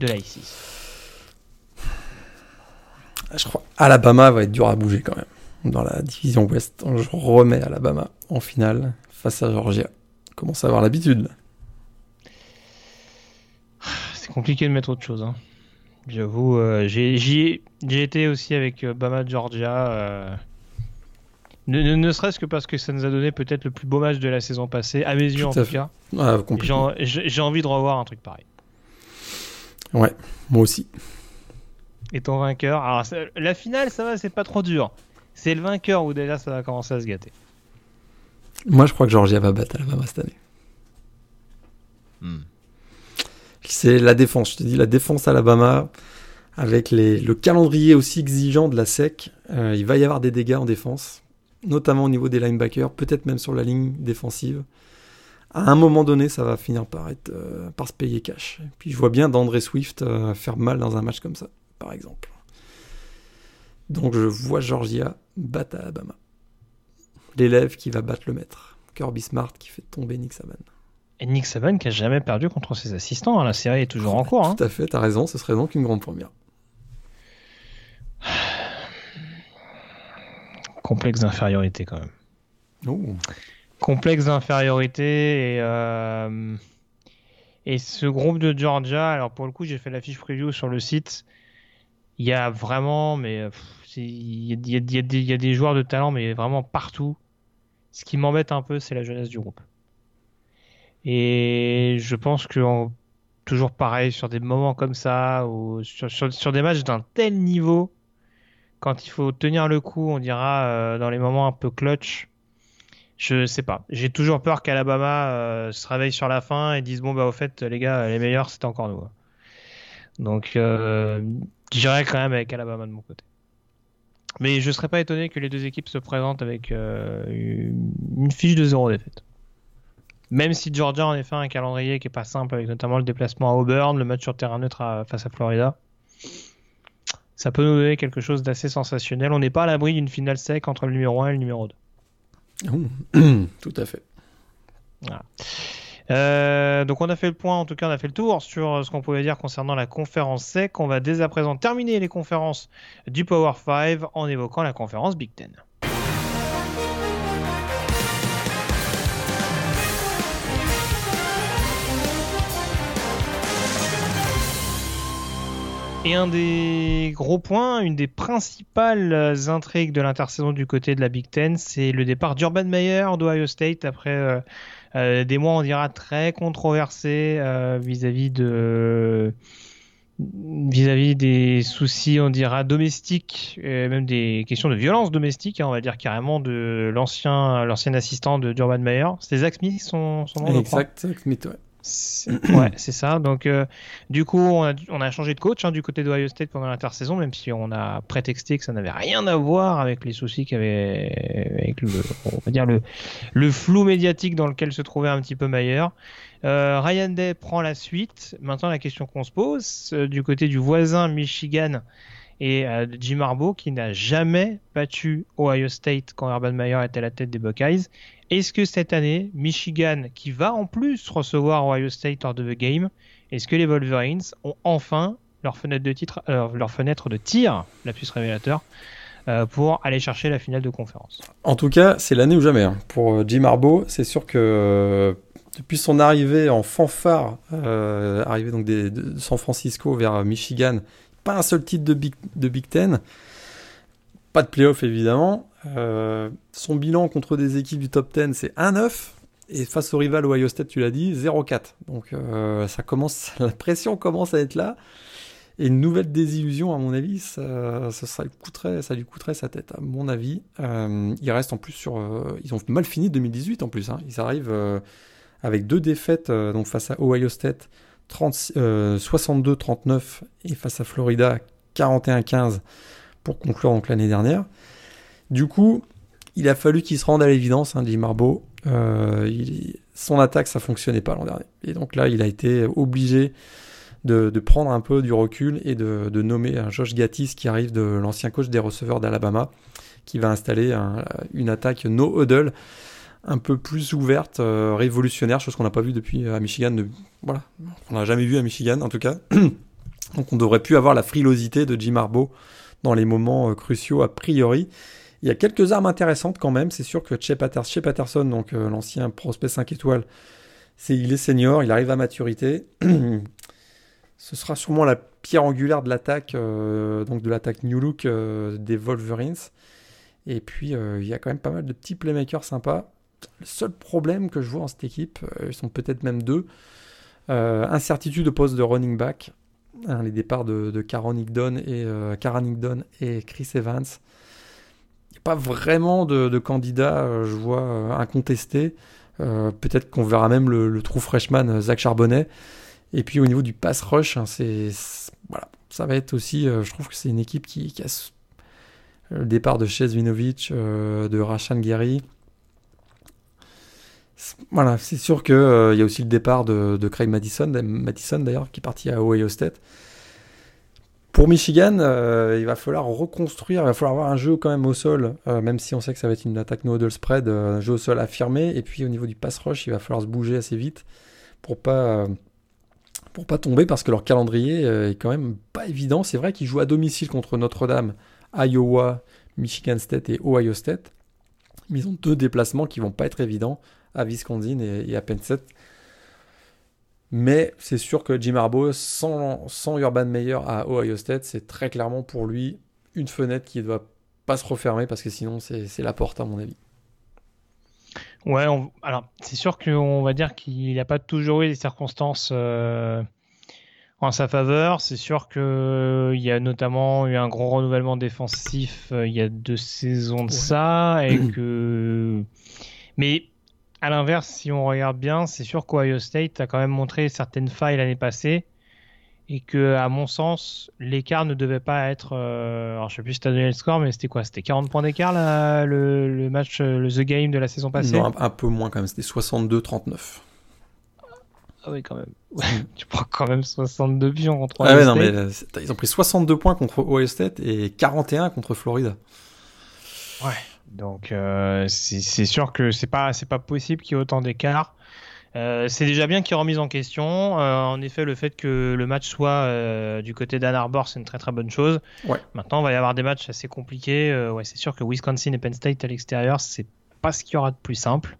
de la 6 Je crois Alabama va être dur à bouger quand même. Dans la division Ouest, je remets Alabama en finale face à Georgia. Commence à avoir l'habitude. C'est compliqué de mettre autre chose. Hein. J'avoue, euh, j'ai été aussi avec euh, Bama Georgia. Euh, ne, serait-ce que parce que ça nous a donné peut-être le plus beau match de la saison passée, à mes yeux en tout cas. j'ai envie de revoir un truc pareil. Ouais, moi aussi. Et ton vainqueur? Alors, la finale, ça va, c'est pas trop dur. C'est le vainqueur où déjà ça va commencer à se gâter? Moi, je crois que Georgia va battre Alabama cette année. Hmm. C'est la défense, je te dis, la défense Alabama, avec les, le calendrier aussi exigeant de la SEC, euh, il va y avoir des dégâts en défense notamment au niveau des linebackers, peut-être même sur la ligne défensive. À un moment donné, ça va finir par, être, euh, par se payer cash. puis je vois bien d'André Swift euh, faire mal dans un match comme ça, par exemple. Donc je vois Georgia battre Alabama. L'élève qui va battre le maître. Kirby Smart qui fait tomber Nick Saban. Et Nick Saban qui a jamais perdu contre ses assistants. Hein. La série est toujours en cours. Hein. Tout à fait, t'as raison, ce serait donc une grande première. [SIGHS] complexe d'infériorité quand même. Complexe d'infériorité et, euh, et ce groupe de Georgia, alors pour le coup j'ai fait la fiche preview sur le site, il y a vraiment, mais il y, a des joueurs de talent mais vraiment partout. Ce qui m'embête un peu c'est la jeunesse du groupe. Et je pense que toujours pareil sur des moments comme ça ou sur des matchs d'un tel niveau quand il faut tenir le coup, on dira euh, dans les moments un peu clutch. Je sais pas. J'ai toujours peur qu'Alabama euh, se réveille sur la fin et dise bon bah au fait les gars les meilleurs c'est encore nous. Donc euh, j'irai quand même avec Alabama de mon côté. Mais je serais pas étonné que les deux équipes se présentent avec une fiche de zéro défaite. Même si Georgia en effet a un calendrier qui est pas simple avec notamment le déplacement à Auburn, le match sur terrain neutre face à Florida ça peut nous donner quelque chose d'assez sensationnel. On n'est pas à l'abri d'une finale sec entre le numéro 1 et le numéro 2. [CLEARS THROAT] Tout à fait. Euh, donc on a fait le point, en tout cas on a fait le tour sur ce qu'on pouvait dire concernant la conférence SEC. On va dès à présent terminer les conférences du Power 5 en évoquant la conférence Big Ten. Et un des gros points, une des principales intrigues de l'intersaison du côté de la Big Ten, c'est le départ d'Urban Meyer d'Ohio State après euh, euh, des mois, on dira, très controversés euh, vis-à-vis de vis-à-vis des soucis, on dira, domestiques, même des questions de violence domestique, hein, on va dire carrément de l'ancien, l'ancien assistant de Urban Meyer. C'est Zach Smith, son, son nom, Exact, Zach Smith, ouais. [CLEARS THROAT] Ouais, c'est ça. Donc, euh, du coup, on a, on a, changé de coach hein, du côté de Ohio State pendant l'intersaison, même si on a prétexté que ça n'avait rien à voir avec les soucis qu'il y avait avec le, on va dire le, le flou médiatique dans lequel se trouvait un petit peu Mayer. Euh, Ryan Day prend la suite. Maintenant, la question qu'on se pose euh, du côté du voisin Michigan et Jim Harbaugh qui n'a jamais battu Ohio State quand Urban Meyer était à la tête des Buckeyes est-ce que cette année, Michigan, qui va en plus recevoir Ohio State hors de the game, est-ce que les Wolverines ont enfin leur fenêtre de, titre, euh, leur fenêtre de tir, la puce révélateur, euh, pour aller chercher la finale de conférence? En tout cas, c'est l'année ou jamais. Hein. Pour euh, Jim Harbaugh, c'est sûr que depuis son arrivée en fanfare, arrivée donc de San Francisco vers Michigan, pas un seul titre de Big, de Big Ten, pas de playoff évidemment, euh, son bilan contre des équipes du top 10, c'est 1-9. Et face au rival Ohio State, tu l'as dit, 0-4. Donc euh, ça commence, [LAUGHS] la pression commence à être là. Et une nouvelle désillusion, à mon avis, ça, lui, coûterait, sa tête, à mon avis. Euh, ils restent en plus sur. ils ont mal fini 2018 en plus. Hein. Ils arrivent avec deux défaites face à Ohio State, 62-39 et face à Florida, 41-15 pour conclure l'année dernière. Du coup, il a fallu qu'il se rende à l'évidence, hein, dit Marbeau. Euh, son attaque, ça fonctionnait pas l'an dernier. Et donc là, il a été obligé de, prendre un peu du recul et de, nommer un Josh Gattis qui arrive de l'ancien coach des receveurs d'Alabama, qui va installer une attaque no huddle un peu plus ouverte, euh, révolutionnaire, chose qu'on n'a pas vu depuis à Michigan. voilà, on n'a jamais vu à Michigan en tout cas. [CLEARS THROAT] Donc on devrait plus avoir la frilosité de Jim Harbaugh dans les moments euh, cruciaux a priori. Il y a quelques armes intéressantes quand même. C'est sûr que Shea Patterson, donc euh, l'ancien prospect 5 étoiles, c'est, il est senior, il arrive à maturité. [CLEARS THROAT] Ce sera sûrement la pierre angulaire de l'attaque, donc de l'attaque New Look des Wolverines. Et puis il y a quand même pas mal de petits playmakers sympas. Le seul problème que je vois en cette équipe, euh, ils sont peut-être même deux, euh, incertitude au poste de running back. Hein, les départs de, de et, euh, et Chris Evans. Pas vraiment de, de candidat, je vois, incontesté. peut-être qu'on verra même le, trou freshman Zach Charbonnet. Et puis au niveau du pass rush, hein, c'est ça va être aussi, je trouve que c'est une équipe qui, qui, a le départ de Ches Vinovich, de Rashan Gary, voilà, c'est sûr qu'il euh, y a aussi le départ de, Craig Madison, Madison d'ailleurs, qui est parti à Ohio State. Pour Michigan, euh, il va falloir reconstruire, il va falloir avoir un jeu quand même au sol, euh, même si on sait que ça va être une attaque no spread, un jeu au sol affirmé. Et puis au niveau du pass rush, il va falloir se bouger assez vite pour pas pas tomber parce que leur calendrier est quand même pas évident. C'est vrai qu'ils jouent à domicile contre Notre-Dame, Iowa, Michigan State et Ohio State. Mais ils ont deux déplacements qui vont pas être évidents à Wisconsin et, à Penn State. Mais c'est sûr que Jim Harbaugh, sans, sans Urban Meyer à Ohio State, c'est très clairement pour lui une fenêtre qui ne doit pas se refermer parce que sinon c'est la porte à mon avis. Ouais, alors c'est sûr qu'on va dire qu'il n'a pas toujours eu des circonstances euh, en sa faveur. C'est sûr qu'il y a notamment eu un gros renouvellement défensif euh, il y a deux saisons de ça et que. Mais à l'inverse, si on regarde bien, c'est sûr qu'Ohio State a quand même montré certaines failles l'année passée et que, à mon sens, l'écart ne devait pas être. Euh, alors, je sais plus si tu as donné le score, mais c'était quoi? C'était 40 points d'écart le, le, match, euh, le The Game de la saison passée? Non, un, peu moins quand même, c'était 62-39. Ah oui, quand même. tu prends quand même 62 pions contre Ohio ah ouais, Non, mais, ils ont pris 62 points contre Ohio State et 41 contre Florida. Ouais. Donc euh, c'est sûr que c'est pas c'est pas possible qu'il y ait autant d'écart. Euh, c'est déjà bien qu'il y ait remise en question. Euh, en effet, le fait que le match soit du côté d'Ann Arbor, c'est une très très bonne chose. Ouais. Maintenant, il va y avoir des matchs assez compliqués. ouais, c'est sûr que Wisconsin et Penn State à l'extérieur, c'est pas ce qu'il y aura de plus simple.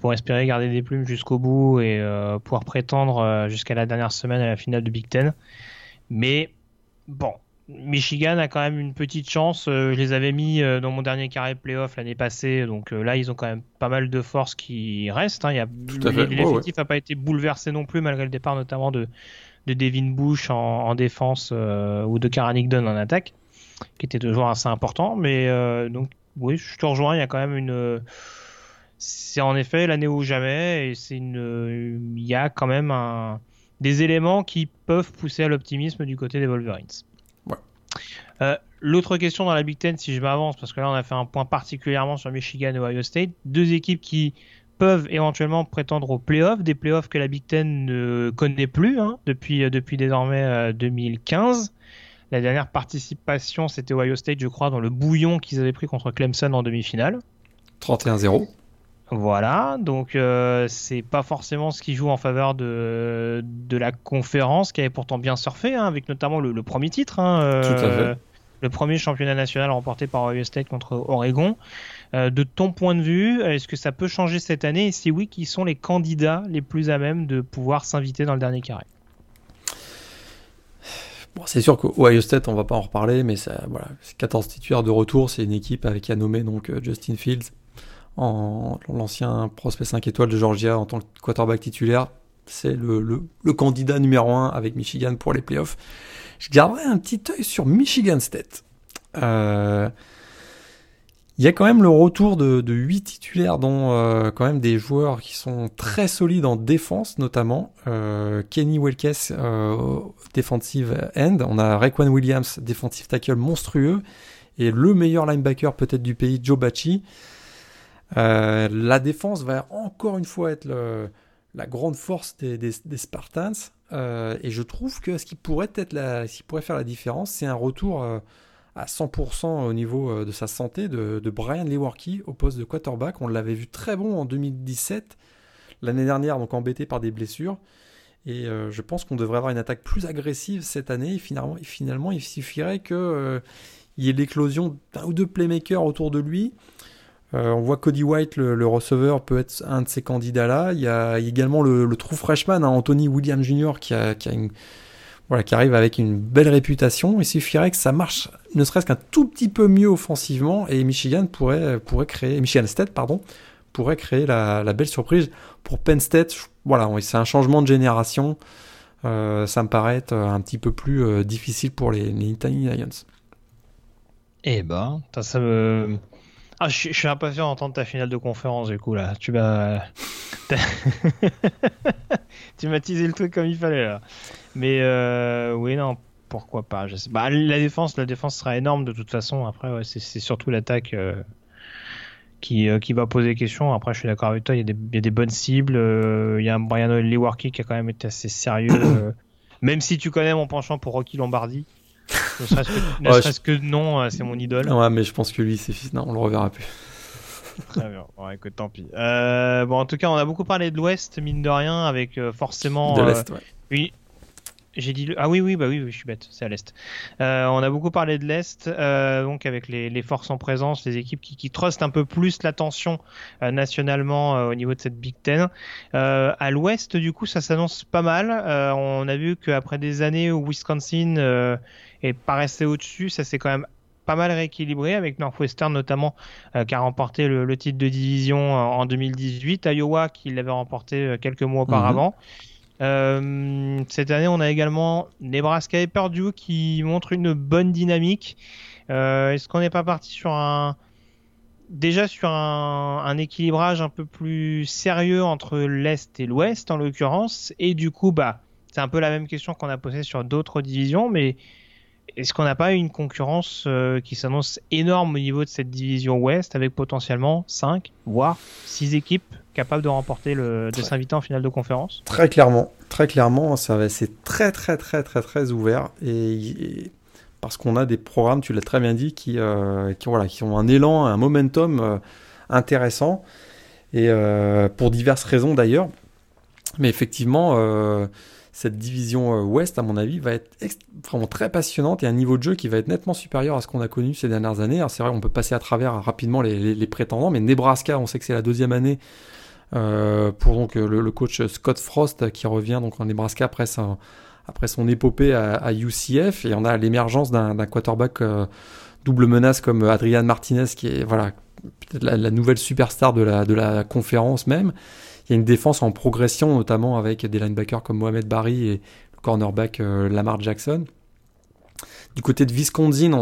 pour espérer garder des plumes jusqu'au bout et pouvoir prétendre jusqu'à la dernière semaine à la finale de Big Ten. Mais bon, Michigan a quand même une petite chance. Euh, je les avais mis euh, dans mon dernier carré playoff l'année passée, donc euh, là ils ont quand même pas mal de forces qui restent. Hein. L'effectif n'a pas été bouleversé non plus malgré le départ notamment de, de Devin Bush en, défense ou de Karen Higdon en attaque, qui était toujours assez important. Mais donc oui, je te rejoins. Il y a quand même une c'est en effet l'année ou jamais et c'est une il y a quand même un, des éléments qui peuvent pousser à l'optimisme du côté des Wolverines. Euh, l'autre question dans la Big Ten, si je m'avance, parce que là on a fait un point particulièrement sur Michigan et Ohio State, deux équipes qui peuvent éventuellement prétendre aux playoffs, des playoffs que la Big Ten ne connaît plus hein, depuis, euh, depuis désormais 2015. Euh, la dernière participation, c'était Ohio State, je crois, dans le bouillon qu'ils avaient pris contre Clemson en demi-finale. 31-0. Voilà, donc c'est pas forcément ce qui joue en faveur de, de la conférence qui avait pourtant bien surfé, hein, avec notamment le, premier titre. Hein, Tout à fait le premier championnat national remporté par Ohio State contre Oregon. Euh, de ton point de vue, est-ce que ça peut changer cette année? Et si oui, qui sont les candidats les plus à même de pouvoir s'inviter dans le dernier carré? Bon, c'est sûr qu'Ohio State, on va pas en reparler, mais ça, voilà, 14 titulaires de retour, c'est une équipe avec à nommer donc euh, Justin Fields, en, l'ancien prospect 5 étoiles de Georgia en tant que quarterback titulaire. C'est le, candidat numéro 1 avec Michigan pour les playoffs je garderai un petit œil sur Michigan State. Euh, il y a quand même le retour de, de 8 titulaires, dont euh, quand même des joueurs qui sont très solides en défense, notamment euh, Kenny Wilkes, defensive end. On a Raekwon Williams, defensive tackle monstrueux. Et le meilleur linebacker peut-être du pays, Joe Bacci. la défense va encore une fois être la grande force des, Spartans. et je trouve que ce qui pourrait faire la différence, c'est un retour à 100% au niveau de sa santé de, Brian Lewerke au poste de quarterback. On l'avait vu très bon en 2017, l'année dernière, donc embêté par des blessures. Et je pense qu'on devrait avoir une attaque plus agressive cette année. Et finalement, finalement il suffirait que il y ait l'éclosion d'un ou deux playmakers autour de lui. Euh, on voit Cody White, le, receveur, peut être un de ces candidats-là. Il y a également le, true freshman, hein, Anthony Williams Jr., qui, arrive avec une belle réputation. Il suffirait que ça marche ne serait-ce qu'un tout petit peu mieux offensivement et Michigan pourrait, pourrait créer, Michigan State, pardon, pourrait créer la, belle surprise pour Penn State. Voilà, c'est un changement de génération. Euh, ça me paraît être un petit peu plus euh, difficile pour les, les Lions. Eh ben, ça me. Ah, je, suis impatient d'entendre ta finale de conférence du coup là. Tu m'as. [LAUGHS] [LAUGHS] tu m'as teasé le truc comme il fallait là. Mais euh, oui, non, pourquoi pas. Je sais. Bah, la défense, la défense sera énorme de toute façon. Après, ouais, c'est surtout l'attaque euh, qui, euh, qui va poser question. Après, je suis d'accord avec toi. Il y, a des, il y a des bonnes cibles. Il y a un Brian Lewarki qui a quand même été assez sérieux. [COUGHS] même si tu connais mon penchant pour Rocky Lombardi. Ne serait-ce que, non, euh, c'est mon idole. Ouais, mais je pense que lui, c'est non, on le reverra plus. Très bien. Bon, écoute, tant pis. Euh, bon, en tout cas, on a beaucoup parlé de l'Ouest, mine de rien, avec euh, forcément. De l'Est, ouais. Oui, j'ai dit ah oui oui bah oui, je suis bête c'est à l'est. Euh, on a beaucoup parlé de l'est euh, donc avec les, les, forces en présence, les équipes qui, qui trustent un peu plus l'attention euh, nationalement euh, au niveau de cette Big Ten. Euh, à l'ouest du coup ça s'annonce pas mal. on a vu qu'après des années où Wisconsin est pas resté au-dessus, ça s'est quand même pas mal rééquilibré avec Northwestern notamment qui a remporté le, le, titre de division en 2018, Iowa qui l'avait remporté quelques mois mhm. auparavant. Euh, cette année, on a également Nebraska et Purdue qui montrent une bonne dynamique. Euh, Est-ce qu'on n'est pas parti sur un déjà sur un, un, équilibrage un peu plus sérieux entre l'est et l'ouest en l'occurrence? Et du coup bah c'est un peu la même question qu'on a posée sur d'autres divisions mais est-ce qu'on n'a pas une concurrence euh, qui s'annonce énorme au niveau de cette division ouest avec potentiellement 5 voire 6 équipes capables de remporter le de s'inviter en finale de conférence? Très clairement, très clairement, ça c'est très très très très très ouvert. Et, parce qu'on a des programmes, tu l'as très bien dit, qui, euh, qui, voilà, qui ont un élan, un momentum euh, intéressant. Et pour diverses raisons d'ailleurs. Mais effectivement, cette division euh, ouest, à mon avis, va être vraiment très passionnante et un niveau de jeu qui va être nettement supérieur à ce qu'on a connu ces dernières années. c'est vrai, on peut passer à travers rapidement les, prétendants, mais Nebraska, on sait que c'est la deuxième année euh, pour donc le, coach Scott Frost qui revient donc en Nebraska après, après son épopée à, UCF et on a l'émergence d'un quarterback euh, double menace comme Adrian Martinez qui est voilà peut-être la, la, nouvelle superstar de la, de la conférence même. Il y a une défense en progression, notamment avec des linebackers comme Mohamed Barry et le cornerback euh, Lamar Jackson. Du côté de Wisconsin,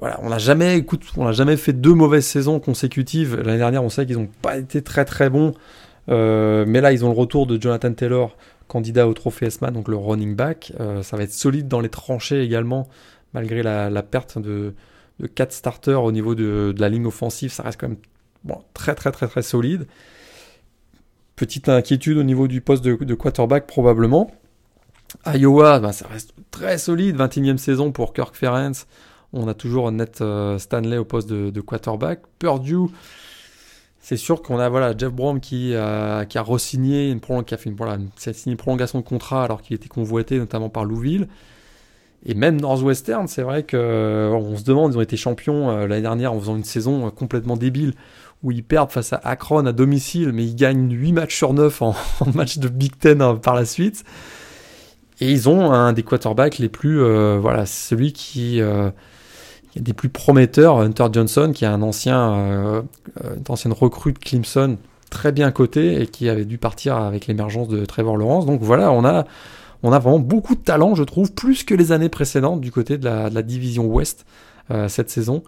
on n'a jamais, jamais fait deux mauvaises saisons consécutives. L'année dernière, on sait qu'ils n'ont pas été très très bons, euh, mais là, ils ont le retour de Jonathan Taylor, candidat au trophée ESMA, donc le running back. Euh, ça va être solide dans les tranchées également, malgré la, perte de, de quatre starters au niveau de, la ligne offensive. Ça reste quand même très très très très solide. Petite inquiétude au niveau du poste de, quarterback probablement. Iowa, ben, ça reste très solide, 21e saison pour Kirk Ferentz. On a toujours Net euh, Stanley au poste de, quarterback. Purdue, c'est sûr qu'on a voilà, Jeff Brom qui, a, re-signé une, prolongation de contrat alors qu'il était convoité notamment par Louisville. Et même Northwestern, c'est vrai qu'on on se demande, ils ont été champions euh, l'année dernière en faisant une saison complètement débile où ils perdent face à Akron à domicile, mais ils gagnent 8 matchs sur 9 [LAUGHS] en, match de Big Ten hein, par la suite. Et ils ont un des quarterbacks les plus, euh, voilà, celui qui, euh, des plus prometteurs, Hunter Johnson, qui est un ancien, euh, une ancienne recrue de Clemson, très bien coté et qui avait dû partir avec l'émergence de Trevor Lawrence. Donc voilà, on a, on a vraiment beaucoup de talent, je trouve, plus que les années précédentes du côté de la, de la division Ouest cette saison.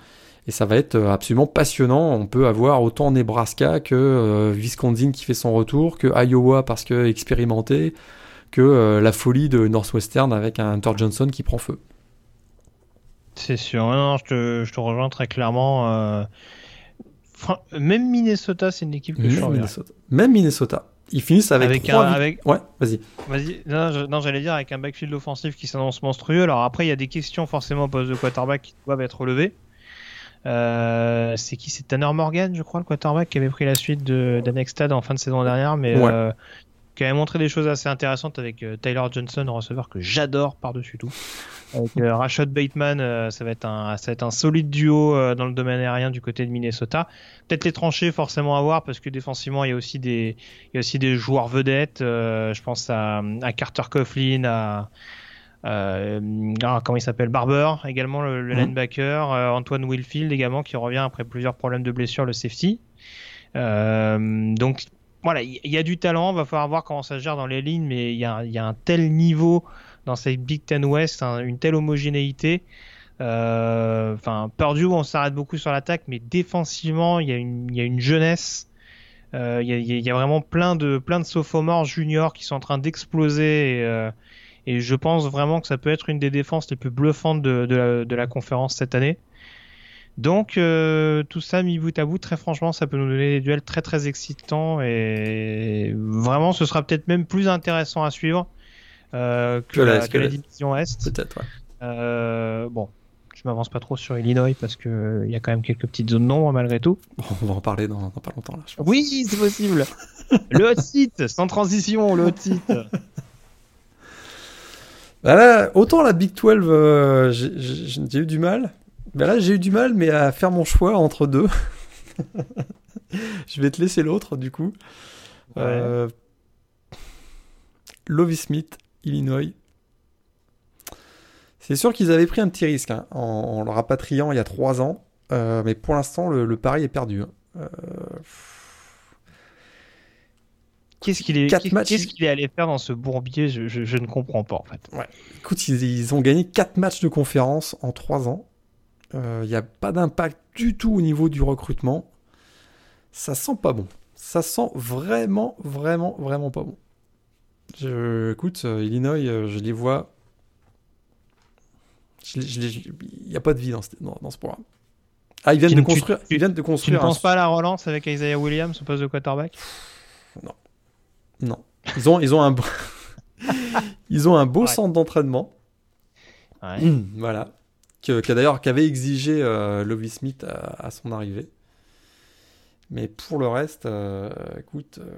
Et ça va être euh, absolument passionnant. On peut avoir autant Nebraska que euh, Wisconsin qui fait son retour, que Iowa parce que expérimenté, que euh, la folie de Northwestern avec un Hunter Johnson qui prend feu. C'est sûr. Non, je, te, rejoins très clairement. Même Minnesota, c'est une équipe que je Minnesota. Même Minnesota. Ils finissent avec, Avec trois un- avec- Ouais, vas-y. Je- non, j'allais dire avec un backfield offensif qui s'annonce monstrueux. Alors après, il y a des questions forcément au poste de quarterback qui doivent être relevées. Euh, c'est qui? C'est Tanner Morgan, je crois, le quarterback qui avait pris la suite d'Anextad en fin de saison dernière, mais Ouais. euh, qui avait montré des choses assez intéressantes avec euh, Tyler Johnson, receveur que j'adore par-dessus tout. Avec euh, [LAUGHS] Rashad Bateman, ça va être un ça va être un solide duo dans le domaine aérien du côté de Minnesota. Peut-être les tranchées forcément à voir parce que défensivement il y a aussi des il y a aussi des joueurs vedettes. je pense à, à Carter Coughlin, à euh, ah, comment il s'appelle? Barber également le, le Mhm. linebacker, euh, Antoine Wilfield également qui revient après plusieurs problèmes de blessure le safety. Euh, donc voilà, il y, y a du talent, va falloir voir comment ça se gère dans les lignes, mais il y a, il y a un tel niveau dans cette Big Ten West, un- une telle homogénéité. Euh, Enfin, Purdue, on s'arrête beaucoup sur l'attaque, mais défensivement, il y a une, il y a une jeunesse. Il y, a, vraiment plein de, plein de sophomores juniors qui sont en train d'exploser et, et je pense vraiment que ça peut être une des défenses les plus bluffantes de, de, la, de la conférence cette année. Donc euh, tout ça mis bout à bout, très franchement, ça peut nous donner des duels très très excitants et vraiment ce sera peut-être même plus intéressant à suivre euh, que, Que la- que que la la- division Est. Peut-être, ouais. Euh, bon, je m'avance pas trop sur Illinois parce que il y a quand même quelques petites zones d'ombre malgré tout. Bon, on va en parler dans, dans pas longtemps, là, je pense. Oui, c'est possible. [LAUGHS] le hot site, sans transition, le hot site. [LAUGHS] Bah là, autant la Big 12, euh, j'ai- eu du mal. Bah là, j'ai eu du mal, mais à faire mon choix entre deux. [LAUGHS] je vais te laisser l'autre, du coup. Ouais. Euh, Lovie Smith, Illinois. C'est sûr qu'ils avaient pris un petit risque hein, en, en le rapatriant il y a trois ans. Euh, mais pour l'instant, le, le pari est perdu. hein. Euh, Qu'est-ce qu'il est, matchs. allé faire dans ce bourbier je, je- je ne comprends pas en fait. Écoute, ils, ils ont gagné 4 matchs de conférence en 3 ans. Euh, Il n'y a pas d'impact du tout au niveau du recrutement. Ça sent pas bon. Ça sent vraiment, vraiment, vraiment pas bon. Je, écoute, euh, Illinois, euh, je les vois. Il n'y a pas de vie dans ce, dans, dans ce programme. Ah, ils viennent Tu de construire. tu- ils viennent de Tu ne construire. un- penses pas à la relance avec Isaiah Williams au poste de quarterback? Non. Ils ont, ils ont un. beau- [LAUGHS] ils ont un beau Ouais. centre d'entraînement. Ouais. Mmh, voilà. Que, que d'ailleurs qu'avait exigé euh, Lovie Smith à, à son arrivée. Mais pour le reste, euh, écoute, euh,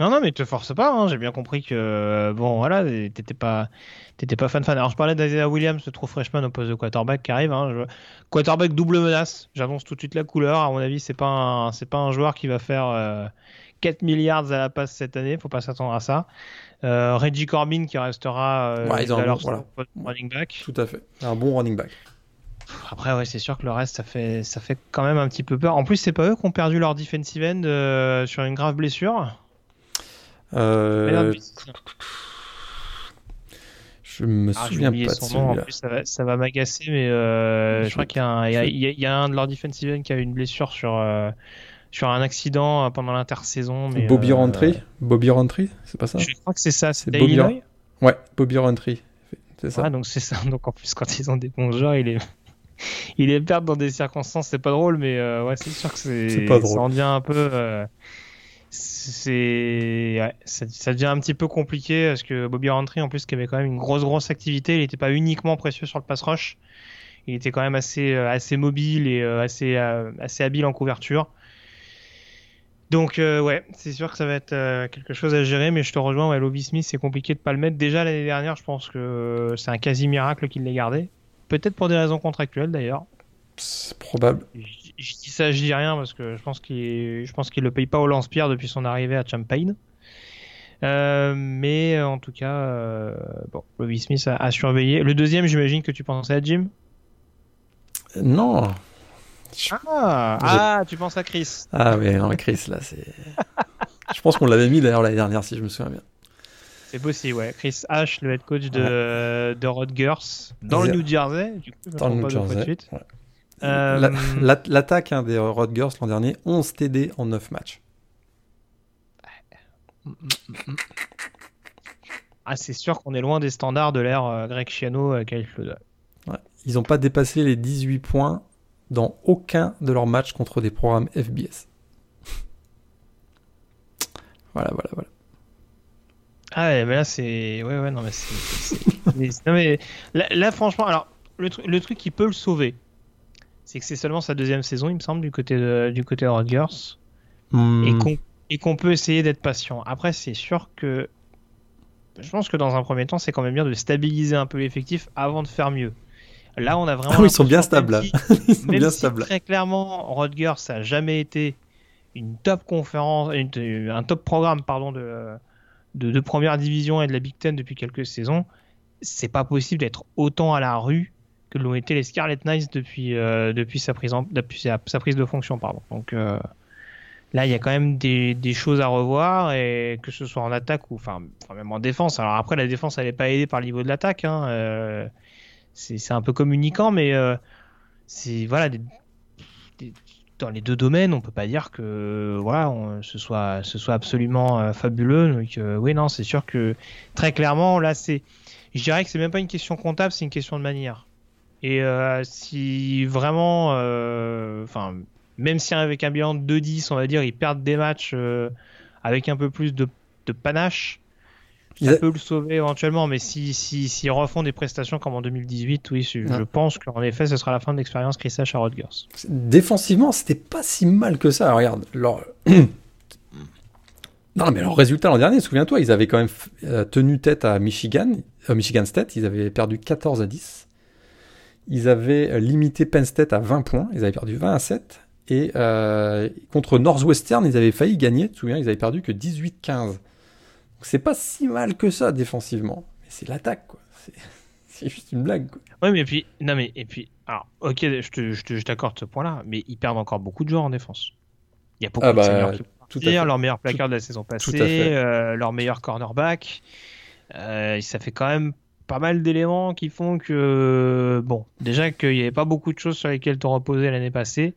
Non, non, mais te force pas. hein, J'ai bien compris que euh, bon, voilà, t'étais pas, t'étais pas fan fan. Alors je parlais d'Isaiah Williams, le trop freshman au poste de quarterback qui arrive. Hein, je- Quarterback double menace. J'annonce tout de suite la couleur. À mon avis, c'est pas un, c'est pas un joueur qui va faire euh, 4 milliards à la passe cette année. Faut pas s'attendre à ça. Euh, Reggie Corbin qui restera euh, Ouais, ils ont un valeur bon- voilà. running back. tout à fait. Un bon running back. Après, ouais, c'est sûr que le reste, ça fait, ça fait quand même un petit peu peur. En plus, c'est pas eux qui ont perdu leur defensive end euh, sur une grave blessure. Euh, je me Ah, souviens pas de son nom, en plus ça va, ça va m'agacer, mais euh, Je- je crois qu'il y, a un- y y y a de leurs defensive end qui a eu une blessure sur, euh, sur un accident pendant l'intersaison. Bobby euh, Rountree Bobby Rountree C'est pas ça? Je crois que c'est ça, c'était Bobby Illinois? Ouais, Bobby Rountree. C'est ça. Ouais, donc c'est ça. [LAUGHS] Donc en plus, quand ils ont des bons joueurs, il est. Il est perdre dans des circonstances, c'est pas drôle, mais euh, ouais, c'est sûr que c'est. C'est pas drôle. Ça en devient un peu. C'est. ouais, ça, ça devient un petit peu compliqué parce que Bobby Rountree, en plus, qui avait quand même une grosse, grosse activité, il n'était pas uniquement précieux sur le pass rush. Il était quand même assez, euh, assez mobile et euh, assez, euh, assez habile en couverture. Donc euh, ouais, c'est sûr que ça va être euh, quelque chose à gérer, mais je te rejoins, ouais, Lovie Smith, c'est compliqué de pas le mettre. Déjà l'année dernière, je pense que c'est un quasi miracle qu'il l'ait gardé. Peut-être pour des raisons contractuelles d'ailleurs. C'est probable. Je, dis ça, je dis rien parce que je pense qu'il, je pense qu'il le paye pas au lance-pierre depuis son arrivée à Champagne. Euh, mais en tout cas, euh, bon, Lovie Smith a, a surveillé. Le deuxième, j'imagine que tu pensais à Jim? Non. Ah, ah, tu penses à Chris. Ah ouais, non, Chris, là, c'est. [LAUGHS] je pense qu'on l'avait mis d'ailleurs l'année dernière, si je me souviens bien. C'est possible, ouais. Chris H, le head coach de, de Rutgers dans le New Jersey. Du coup, Dans le New Jersey. ouais. Euh, La- la- L'attaque hein, des Rutgers l'an dernier, 11 TD en 9 matchs. Ah, c'est sûr qu'on est loin des standards de l'ère euh, Greg Schiano, euh, Kyle. Ouais. Ils n'ont pas dépassé les 18 points dans aucun de leurs matchs contre des programmes FBS. [LAUGHS] voilà, voilà, voilà. Ah ouais, mais là c'est. Ouais, ouais, non, mais c'est. non, mais là, franchement, alors, le, le, truc qui peut le sauver, c'est que c'est seulement sa deuxième saison, il me semble, du côté de, du côté de Rodgers. Hmm. Et qu'on peut essayer d'être patient. Après, c'est sûr que. Je pense que dans un premier temps, c'est quand même bien de stabiliser un peu l'effectif avant de faire mieux. Là, on a vraiment. Ah ils sont bien stables. [LAUGHS] ils sont bien stables. Très clairement, Rodgers, ça n'a jamais été une top conférence, un top programme, pardon, de de, première division et de la Big Ten depuis quelques saisons, c'est pas possible d'être autant à la rue que l'ont été les Scarlet Knights depuis, euh, depuis, sa, prise depuis sa, prise de fonction. Pardon. Donc euh, là, il y a quand même des, des, choses à revoir, et que ce soit en attaque ou enfin, même en défense. Alors après, la défense, elle n'est pas aidée par le niveau de l'attaque. Hein, euh, c'est un peu communicant, mais c'est voilà, dans les deux domaines, on peut pas dire que voilà, ce soit ce soit absolument fabuleux. Donc oui, non, c'est sûr que très clairement là, c'est, je dirais que c'est même pas une question comptable, c'est une question de manière. Et euh, si vraiment, enfin, même si avec un bilan de 2-10, on va dire, ils perdent des matchs avec un peu plus de, de panache, ça peut le sauver éventuellement, mais s'ils si, si, refont des prestations comme en 2018, oui, je pense qu'en effet, ce sera la fin de l'expérience Chris H à Rodgers. Défensivement, c'était pas si mal que ça. Regarde, leur... [CLEARS THROAT] non, mais leur résultat l'an dernier, souviens-toi, ils avaient quand même euh, tenu tête à Michigan, euh, Michigan State, ils avaient perdu 14 à 10. Ils avaient euh, limité Penn State à 20 points, ils avaient perdu 20 à 7. Et contre Northwestern, ils avaient failli gagner, tu te souviens, ils avaient perdu que 18-15 c'est pas si mal que ça défensivement. Mais c'est l'attaque, quoi. [LAUGHS] C'est juste une blague, quoi. Ouais, mais puis, non, mais, et puis, alors, ok, je, te, je, t'accorde ce point-là, mais ils perdent encore beaucoup de joueurs en défense. Il y a beaucoup ah de bah, qui tout leur meilleur placard de la saison passée, euh, leur meilleur cornerback. Euh, ça fait quand même pas mal d'éléments qui font que, bon, déjà qu'il n'y avait pas beaucoup de choses sur lesquelles te reposais l'année passée.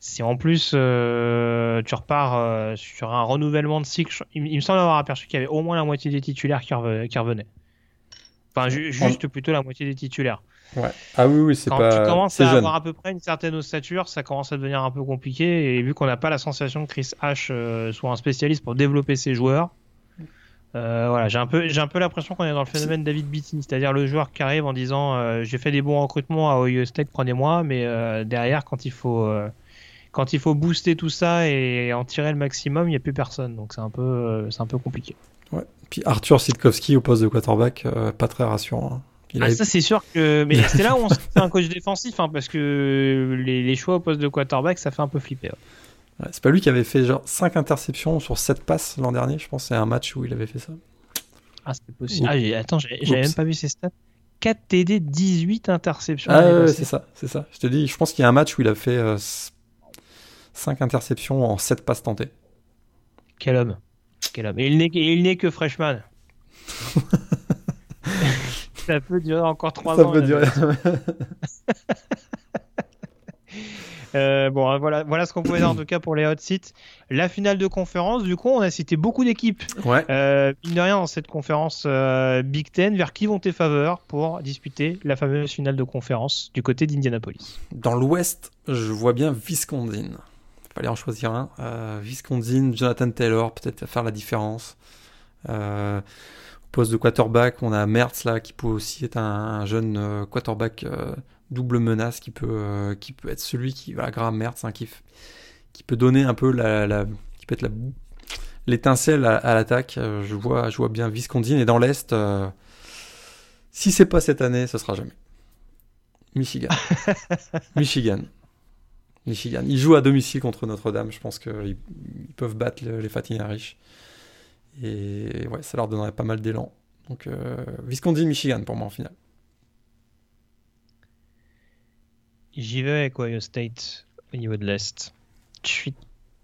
Si en plus euh, tu repars euh, sur un renouvellement de cycle, il, me semble avoir aperçu qu'il y avait au moins la moitié des titulaires qui, revenaient. Enfin, juste plutôt la moitié des titulaires. Ouais. Ah oui, oui, c'est pas. Quand tu commences à avoir à peu près une certaine ossature, ça commence à devenir un peu compliqué. Et vu qu'on n'a pas la sensation que Chris H euh, soit un spécialiste pour développer ses joueurs, voilà, j'ai un peu, j'ai un peu l'impression qu'on est dans le phénomène David Beatty, c'est-à-dire le joueur qui arrive en disant j'ai fait des bons recrutements à Ohio State, prenez-moi, mais derrière quand il faut quand il faut booster tout ça et en tirer le maximum, il n'y a plus personne. Donc c'est un peu, euh, c'est un peu compliqué. Ouais. Puis Arthur Sitkowski au poste de quarterback, euh, pas très rassurant. Hein. Ah, ça c'est sûr que mais c'est là où on se fait un coach défensif hein, parce que les, choix au poste de quarterback ça fait un peu flipper. C'est pas lui qui avait fait genre 5 interceptions sur 7 passes l'an dernier, je pense c'est un match où il avait fait ça. Ah c'est possible. Ah, attends, j'avais même pas vu ses stats. 4 TD, 18 interceptions. Ah c'est ça, c'est ça. Je te dis, je pense qu'il y a un match où il a fait euh, 5 interceptions en 7 passes tentées. Quel homme. Quel homme. Et il n'est que freshman. [LAUGHS] Ça peut durer encore 3 ans. Ça peut durer. [LAUGHS] Euh, bon, hein, voilà, voilà ce qu'on pouvait dire en tout cas pour les hot seats. La finale de conférence, du coup, on a cité beaucoup d'équipes. Ouais. Euh, mine de rien, dans cette conférence euh, Big Ten, vers qui vont tes faveurs pour disputer la fameuse finale de conférence du côté d'Indianapolis? Dans l'ouest, je vois bien Wisconsin fallait en choisir un. Euh, Viscondine, Jonathan Taylor, peut-être faire la différence. Euh, au poste de quarterback, on a Mertz là qui peut aussi être un, jeune euh, quarterback euh, double menace qui peut, qui peut être celui qui, voilà, Graham Mertz, hein, qui, qui peut donner un peu la, la qui peut être la l'étincelle à, l'attaque. je vois, je vois bien Viscondine et dans l'est, si c'est pas cette année, ce sera jamais. Michigan. [LAUGHS] Michigan. Michigan. Ils jouent à domicile contre Notre-Dame. Je pense qu'ils peuvent battre les Fatina riches. Et ouais, ça leur donnerait pas mal d'élan. Donc, euh, Visconti-Michigan pour moi en finale. J'y vais avec Ohio State au niveau de l'Est. Je suis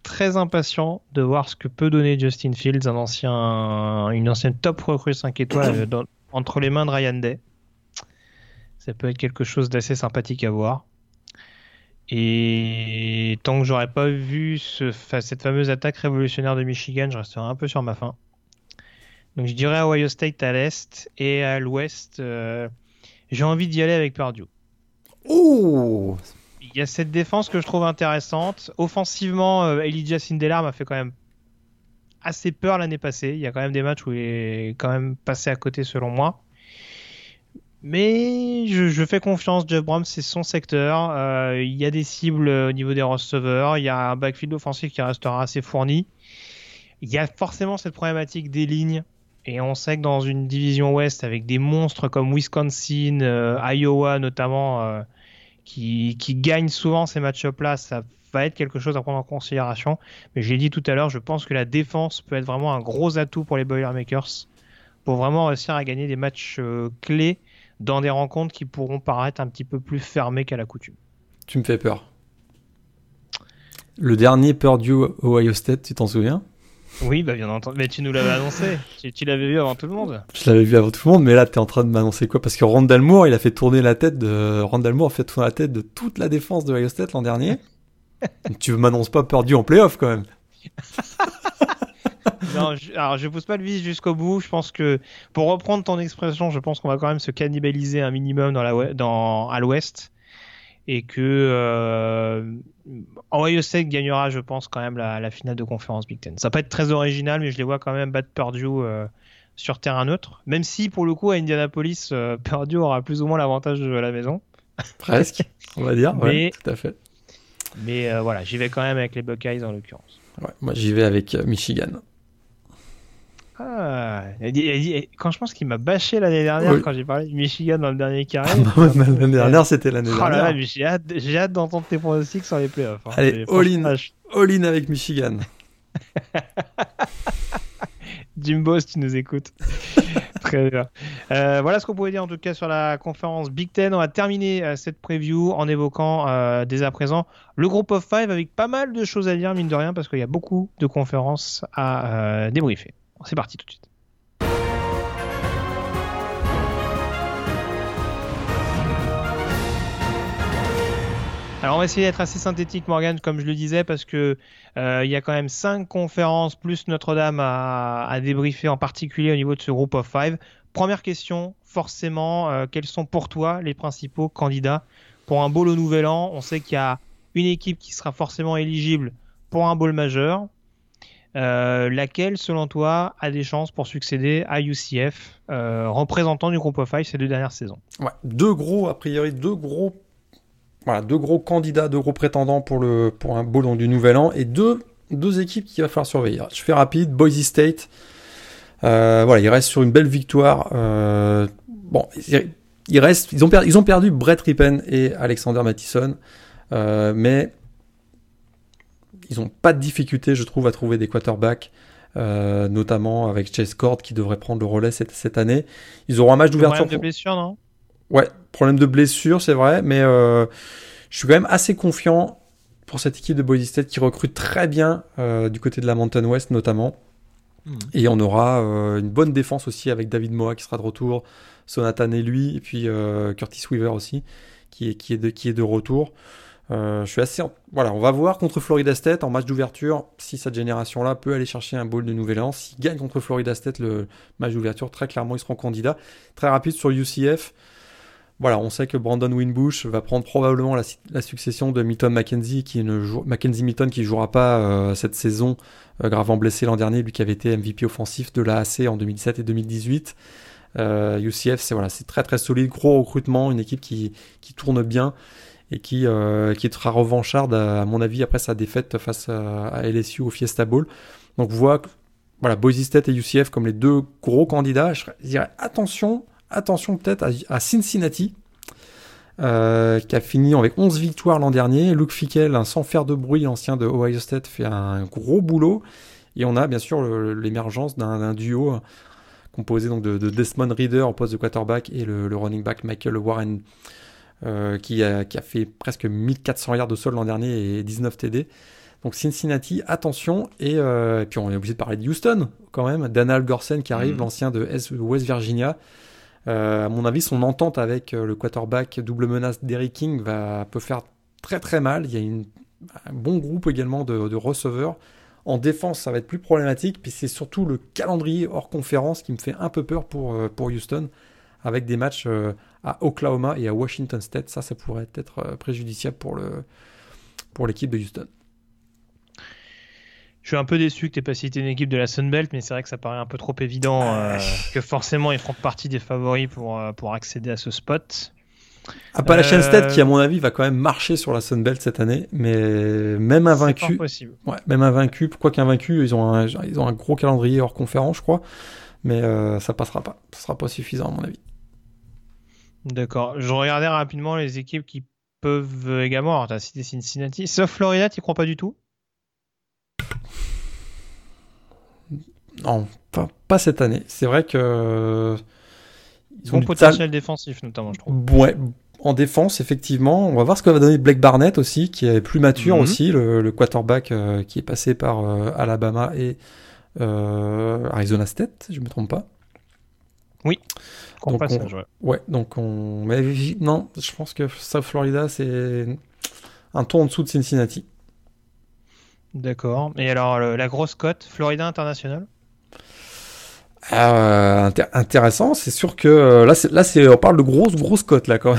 très impatient de voir ce que peut donner Justin Fields, un ancien, une ancienne top recrue 5 étoiles entre les mains de Ryan Day. Ça peut être quelque chose d'assez sympathique à voir. Et tant que j'aurais pas vu cette fameuse attaque révolutionnaire de Michigan, je resterai un peu sur ma faim. Donc je dirais Ohio State à l'est et à l'ouest, euh, j'ai envie d'y aller avec Purdue. Il y a cette défense que je trouve intéressante. Offensivement, euh, Elijah Sindelar m'a fait quand même assez peur l'année passée. Il y a quand même des matchs où il est quand même passé à côté selon moi. Mais je, fais confiance, Jeff Brom, c'est son secteur. Euh, il y a des cibles au niveau des receveurs. Il y a un backfield offensif qui restera assez fourni. Il y a forcément cette problématique des lignes. Et on sait que dans une division ouest avec des monstres comme Wisconsin, euh, Iowa notamment, euh, qui, gagnent souvent ces match-up-là, ça va être quelque chose à prendre en considération. Mais j'ai dit tout à l'heure, je pense que la défense peut être vraiment un gros atout pour les Boilermakers pour vraiment réussir à gagner des matchs clés dans des rencontres qui pourront paraître un petit peu plus fermées qu'à la coutume. Tu me fais peur. Le dernier Purdue Ohio State, tu t'en souviens? Oui, bah bien entendu. Mais tu nous l'avais annoncé. tu, l'avais vu avant tout le monde. Je l'avais vu avant tout le monde, mais là, tu es en train de m'annoncer quoi? Parce que Randall Moore, il a fait tourner la tête de Randall Moore a fait tourner la tête de toute la défense de Ohio State l'an dernier. [LAUGHS] tu m'annonces pas Purdue en playoff quand même [LAUGHS] non, je, alors je pousse pas le vis jusqu'au bout. Je pense que, pour reprendre ton expression, je pense qu'on va quand même se cannibaliser un minimum dans la, dans, à l'ouest. Et que euh, Ohio State gagnera, je pense, quand même la, finale de conférence Big Ten. Ça va pas être très original, mais je les vois quand même battre Purdue euh, sur terrain neutre. Même si, pour le coup, à Indianapolis, euh, [LAUGHS] Purdue aura plus ou moins l'avantage de la maison. Presque, [LAUGHS] on va dire. Mais, tout à fait. Mais euh, voilà, j'y vais quand même avec les Buckeyes en l'occurrence. Ouais, moi, j'y vais avec Michigan. Ah, quand je pense qu'il m'a bâché l'année dernière quand j'ai parlé de Michigan dans le dernier carré. l'année dernière, c'était l'année oh dernière. j'ai hâte, d'entendre tes pronostics sur les playoffs. Hein. Allez, all-in all avec Michigan. [LAUGHS] Jimbo, si tu nous écoutes. [LAUGHS] Très bien. Euh, voilà ce qu'on pouvait dire en tout cas sur la conférence Big Ten. On va terminer euh, cette preview en évoquant euh, dès à présent le groupe of five avec pas mal de choses à dire, mine de rien, parce qu'il y a beaucoup de conférences à débriefer. C'est parti tout de suite. Alors on va essayer d'être assez synthétique Morgan comme je le disais parce que euh, il y a quand même cinq conférences plus Notre-Dame à, débriefer en particulier au niveau de ce groupe of five. Première question, forcément, euh, quels sont pour toi les principaux candidats pour un bowl au Nouvel An? On sait qu'il y a une équipe qui sera forcément éligible pour un bowl majeur. Euh, laquelle, selon toi, a des chances pour succéder à UCF, euh, représentant du groupe of five ces deux dernières saisons Deux gros, a priori, deux gros, voilà, deux gros candidats, deux gros prétendants pour, le, pour un bowl du Nouvel An et deux, deux équipes qu'il va falloir surveiller. Je fais rapide, Boise State. Euh, voilà, il reste sur une belle victoire. bon, il reste, ils, ont ils ont perdu Brett Rippen et Alexander Mattison, mais ils n'ont pas de difficulté, je trouve, à trouver des quarterbacks. Euh, notamment avec Chase Cord qui devrait prendre le relais cette, année. Ils auront un match d'ouverture. Problème de blessure, non? Ouais, problème de blessure, c'est vrai, mais euh, je suis quand même assez confiant pour cette équipe de Boise State qui recrute très bien euh, du côté de la Mountain West notamment. Hmm. Et on aura une bonne défense aussi avec David Moa qui sera de retour, Sonatan et lui, et puis Curtis Weaver aussi qui est, qui est, de, qui est de retour. Euh, je suis assez. Voilà, on va voir contre Florida State en match d'ouverture si cette génération-là peut aller chercher un bowl de Nouvel An. S'ils gagnent contre Florida State le match d'ouverture, très clairement, ils seront candidats. Très rapide sur UCF. Voilà, on sait que Brandon Winbush va prendre probablement la, succession de Milton McKenzie, qui ne Mackenzie Milton qui ne jouera pas euh, cette saison, euh, gravement blessé l'an dernier, lui qui avait été MVP offensif de l'AAC en 2017 et 2018. UCF, c'est voilà, c'est très très solide, gros recrutement, une équipe qui, qui tourne bien et qui, euh, qui sera revancharde, à, mon avis, après sa défaite face à, LSU au Fiesta Bowl. Donc, vous voyez, voilà, Boise State et UCF comme les deux gros candidats. Je dirais attention, attention peut-être à, Cincinnati, euh, qui a fini avec 11 victoires l'an dernier. Luke Fickel, sans faire de bruit, l'ancien de Ohio State, fait un gros boulot. Et on a bien sûr l'émergence d'un duo composé donc de, Desmond Reader au poste de quarterback et le running back Michael Warren euh, qui, a, qui, a, fait presque 1400 yards de sol l'an dernier et 19 TD. Donc Cincinnati, attention. Euh, et, puis on est obligé de parler de Houston quand même. Daniel Gorsen qui arrive, mm. l'ancien de West Virginia. Euh, à mon avis, son entente avec le quarterback double menace d'Eric King va, peut faire très très mal. Il y a une, un bon groupe également de, de, receveurs. En défense, ça va être plus problématique. Puis c'est surtout le calendrier hors conférence qui me fait un peu peur pour, pour Houston avec des matchs à Oklahoma et à Washington State. Ça, ça pourrait être préjudiciable pour le pour l'équipe de Houston. Je suis un peu déçu que tu n'aies pas cité une équipe de la Sunbelt, mais c'est vrai que ça paraît un peu trop évident euh, que forcément ils feront partie des favoris pour, euh, pour accéder à ce spot. Appalachian euh... State, qui à mon avis va quand même marcher sur la Sunbelt cette année, mais même invaincu. Ouais, même invaincu, quoi qu'invaincu, ils ont un, ils ont un gros calendrier hors conférence, je crois, mais euh, ça passera pas. Ça sera pas suffisant à mon avis. D'accord. Je regardais rapidement les équipes qui peuvent également. Alors, tu as cité Cincinnati, sauf Florida, tu crois pas du tout? Non, pas, cette année. C'est vrai que. Ils ont bon potentiel défensif, notamment, je trouve. Ouais, en défense, effectivement. On va voir ce que va donner Blake Barnett aussi, qui est plus mature mhm. aussi, le, quarterback euh, qui est passé par euh, Alabama et euh, Arizona State, je ne me trompe pas. Oui. Donc ouais. donc on. Mais non, je pense que South Florida, c'est un tour en dessous de Cincinnati. D'accord. Et alors, la grosse cote, Florida International? Euh, intéressant, c'est sûr que euh, là, là, c'est, on parle de grosses, grosses cotes là [LAUGHS] quand,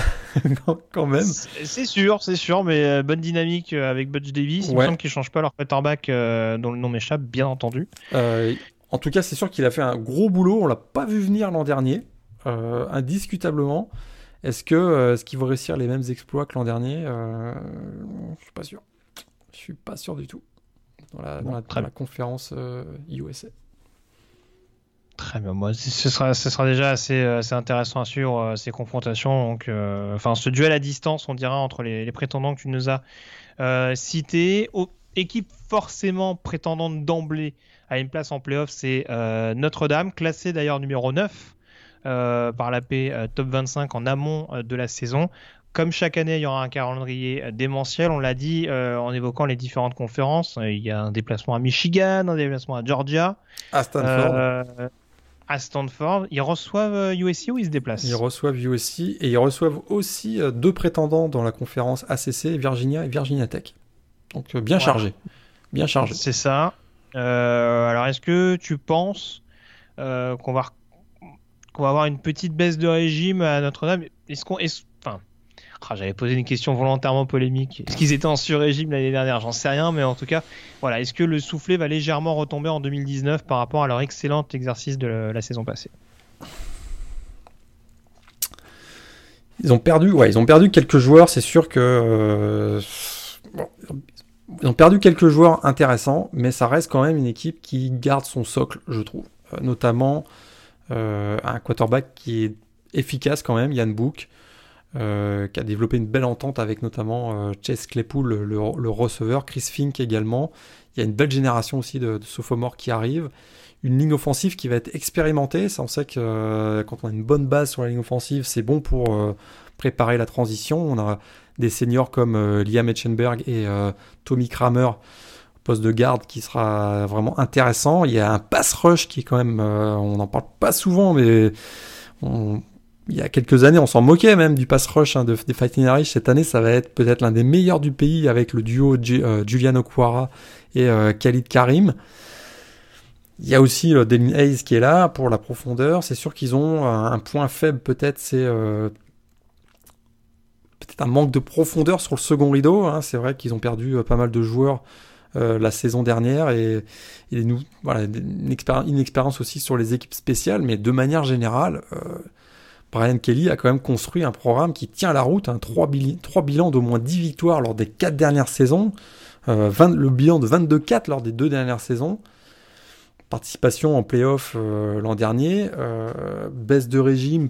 quand même. C'est sûr, c'est sûr, mais euh, bonne dynamique avec Budge Davis. Il me semble qu'ils changent pas leur quarterback dont le nom m'échappe, bien entendu. en tout cas, c'est sûr qu'il a fait un gros boulot. On l'a pas vu venir l'an dernier, indiscutablement. Est-ce que est-ce qu'il va réussir les mêmes exploits que l'an dernier Je suis pas sûr. Je suis pas sûr du tout dans la, dans la conférence USA. Très bien. Moi, ce sera, ce sera déjà assez, euh, assez intéressant à suivre euh, ces confrontations. Donc, euh, enfin, ce duel à distance, on dira, entre les, prétendants que tu nous as cités. équipe forcément prétendante d'emblée à une place en playoff, c'est Notre-Dame, classée d'ailleurs numéro 9 par la P top 25 en amont de la saison. Comme chaque année, il y aura un calendrier démentiel. On l'a dit en évoquant les différentes conférences. Il y a un déplacement à Michigan, un déplacement à Georgia. À Stanford à Stanford. Ils reçoivent USC euh, ou ils se déplacent? Ils reçoivent USC et ils reçoivent aussi euh, deux prétendants dans la conférence ACC, Virginia et Virginia Tech. Donc euh, bien chargé. Bien chargé. C'est ça. alors est-ce que tu penses qu'on va, qu'on va avoir une petite baisse de régime à Notre-Dame Est-ce qu'on, est ah, j'avais posé une question volontairement polémique. Est-ce qu'ils étaient en sur-régime l'année dernière? J'en sais rien, mais en tout cas, voilà. Est-ce que le soufflet va légèrement retomber en 2019 par rapport à leur excellent exercice de la, saison passée? Ils ont perdu, ouais, ils ont perdu quelques joueurs. C'est sûr que euh, ils ont perdu quelques joueurs intéressants, mais ça reste quand même une équipe qui garde son socle, je trouve. Euh, notamment un quarterback qui est efficace quand même, Yann Book. Euh, qui a développé une belle entente avec notamment euh, Chase Claypool, le, receveur, Chris Fink également. Il y a une belle génération aussi de, sophomores qui arrivent. Une ligne offensive qui va être expérimentée. Ça, on sait que euh, quand on a une bonne base sur la ligne offensive, c'est bon pour préparer la transition. On a des seniors comme Liam Etchenberg et Tommy Kramer poste de garde qui sera vraiment intéressant. Il y a un pass rush qui est quand même, on n'en parle pas souvent, mais il y a quelques années, on s'en moquait même du pass rush hein, de, des Fighting Irish. Cette année, ça va être peut-être l'un des meilleurs du pays avec le duo euh, Julian Okwara et euh, Khalid Karim. Il y a aussi le Devin Hayes qui est là pour la profondeur. C'est sûr qu'ils ont un, point faible peut-être, c'est euh, peut-être un manque de profondeur sur le second rideau. Hein. C'est vrai qu'ils ont perdu pas mal de joueurs la saison dernière et, nous, une, expérience, aussi sur les équipes spéciales, mais de manière générale, Brian Kelly a quand même construit un programme qui tient la route, hein, 3, bilans d'au moins 10 victoires lors des 4 dernières saisons, euh, le bilan de 22-4 lors des deux dernières saisons, participation en playoff euh, l'an dernier, euh, baisse de régime,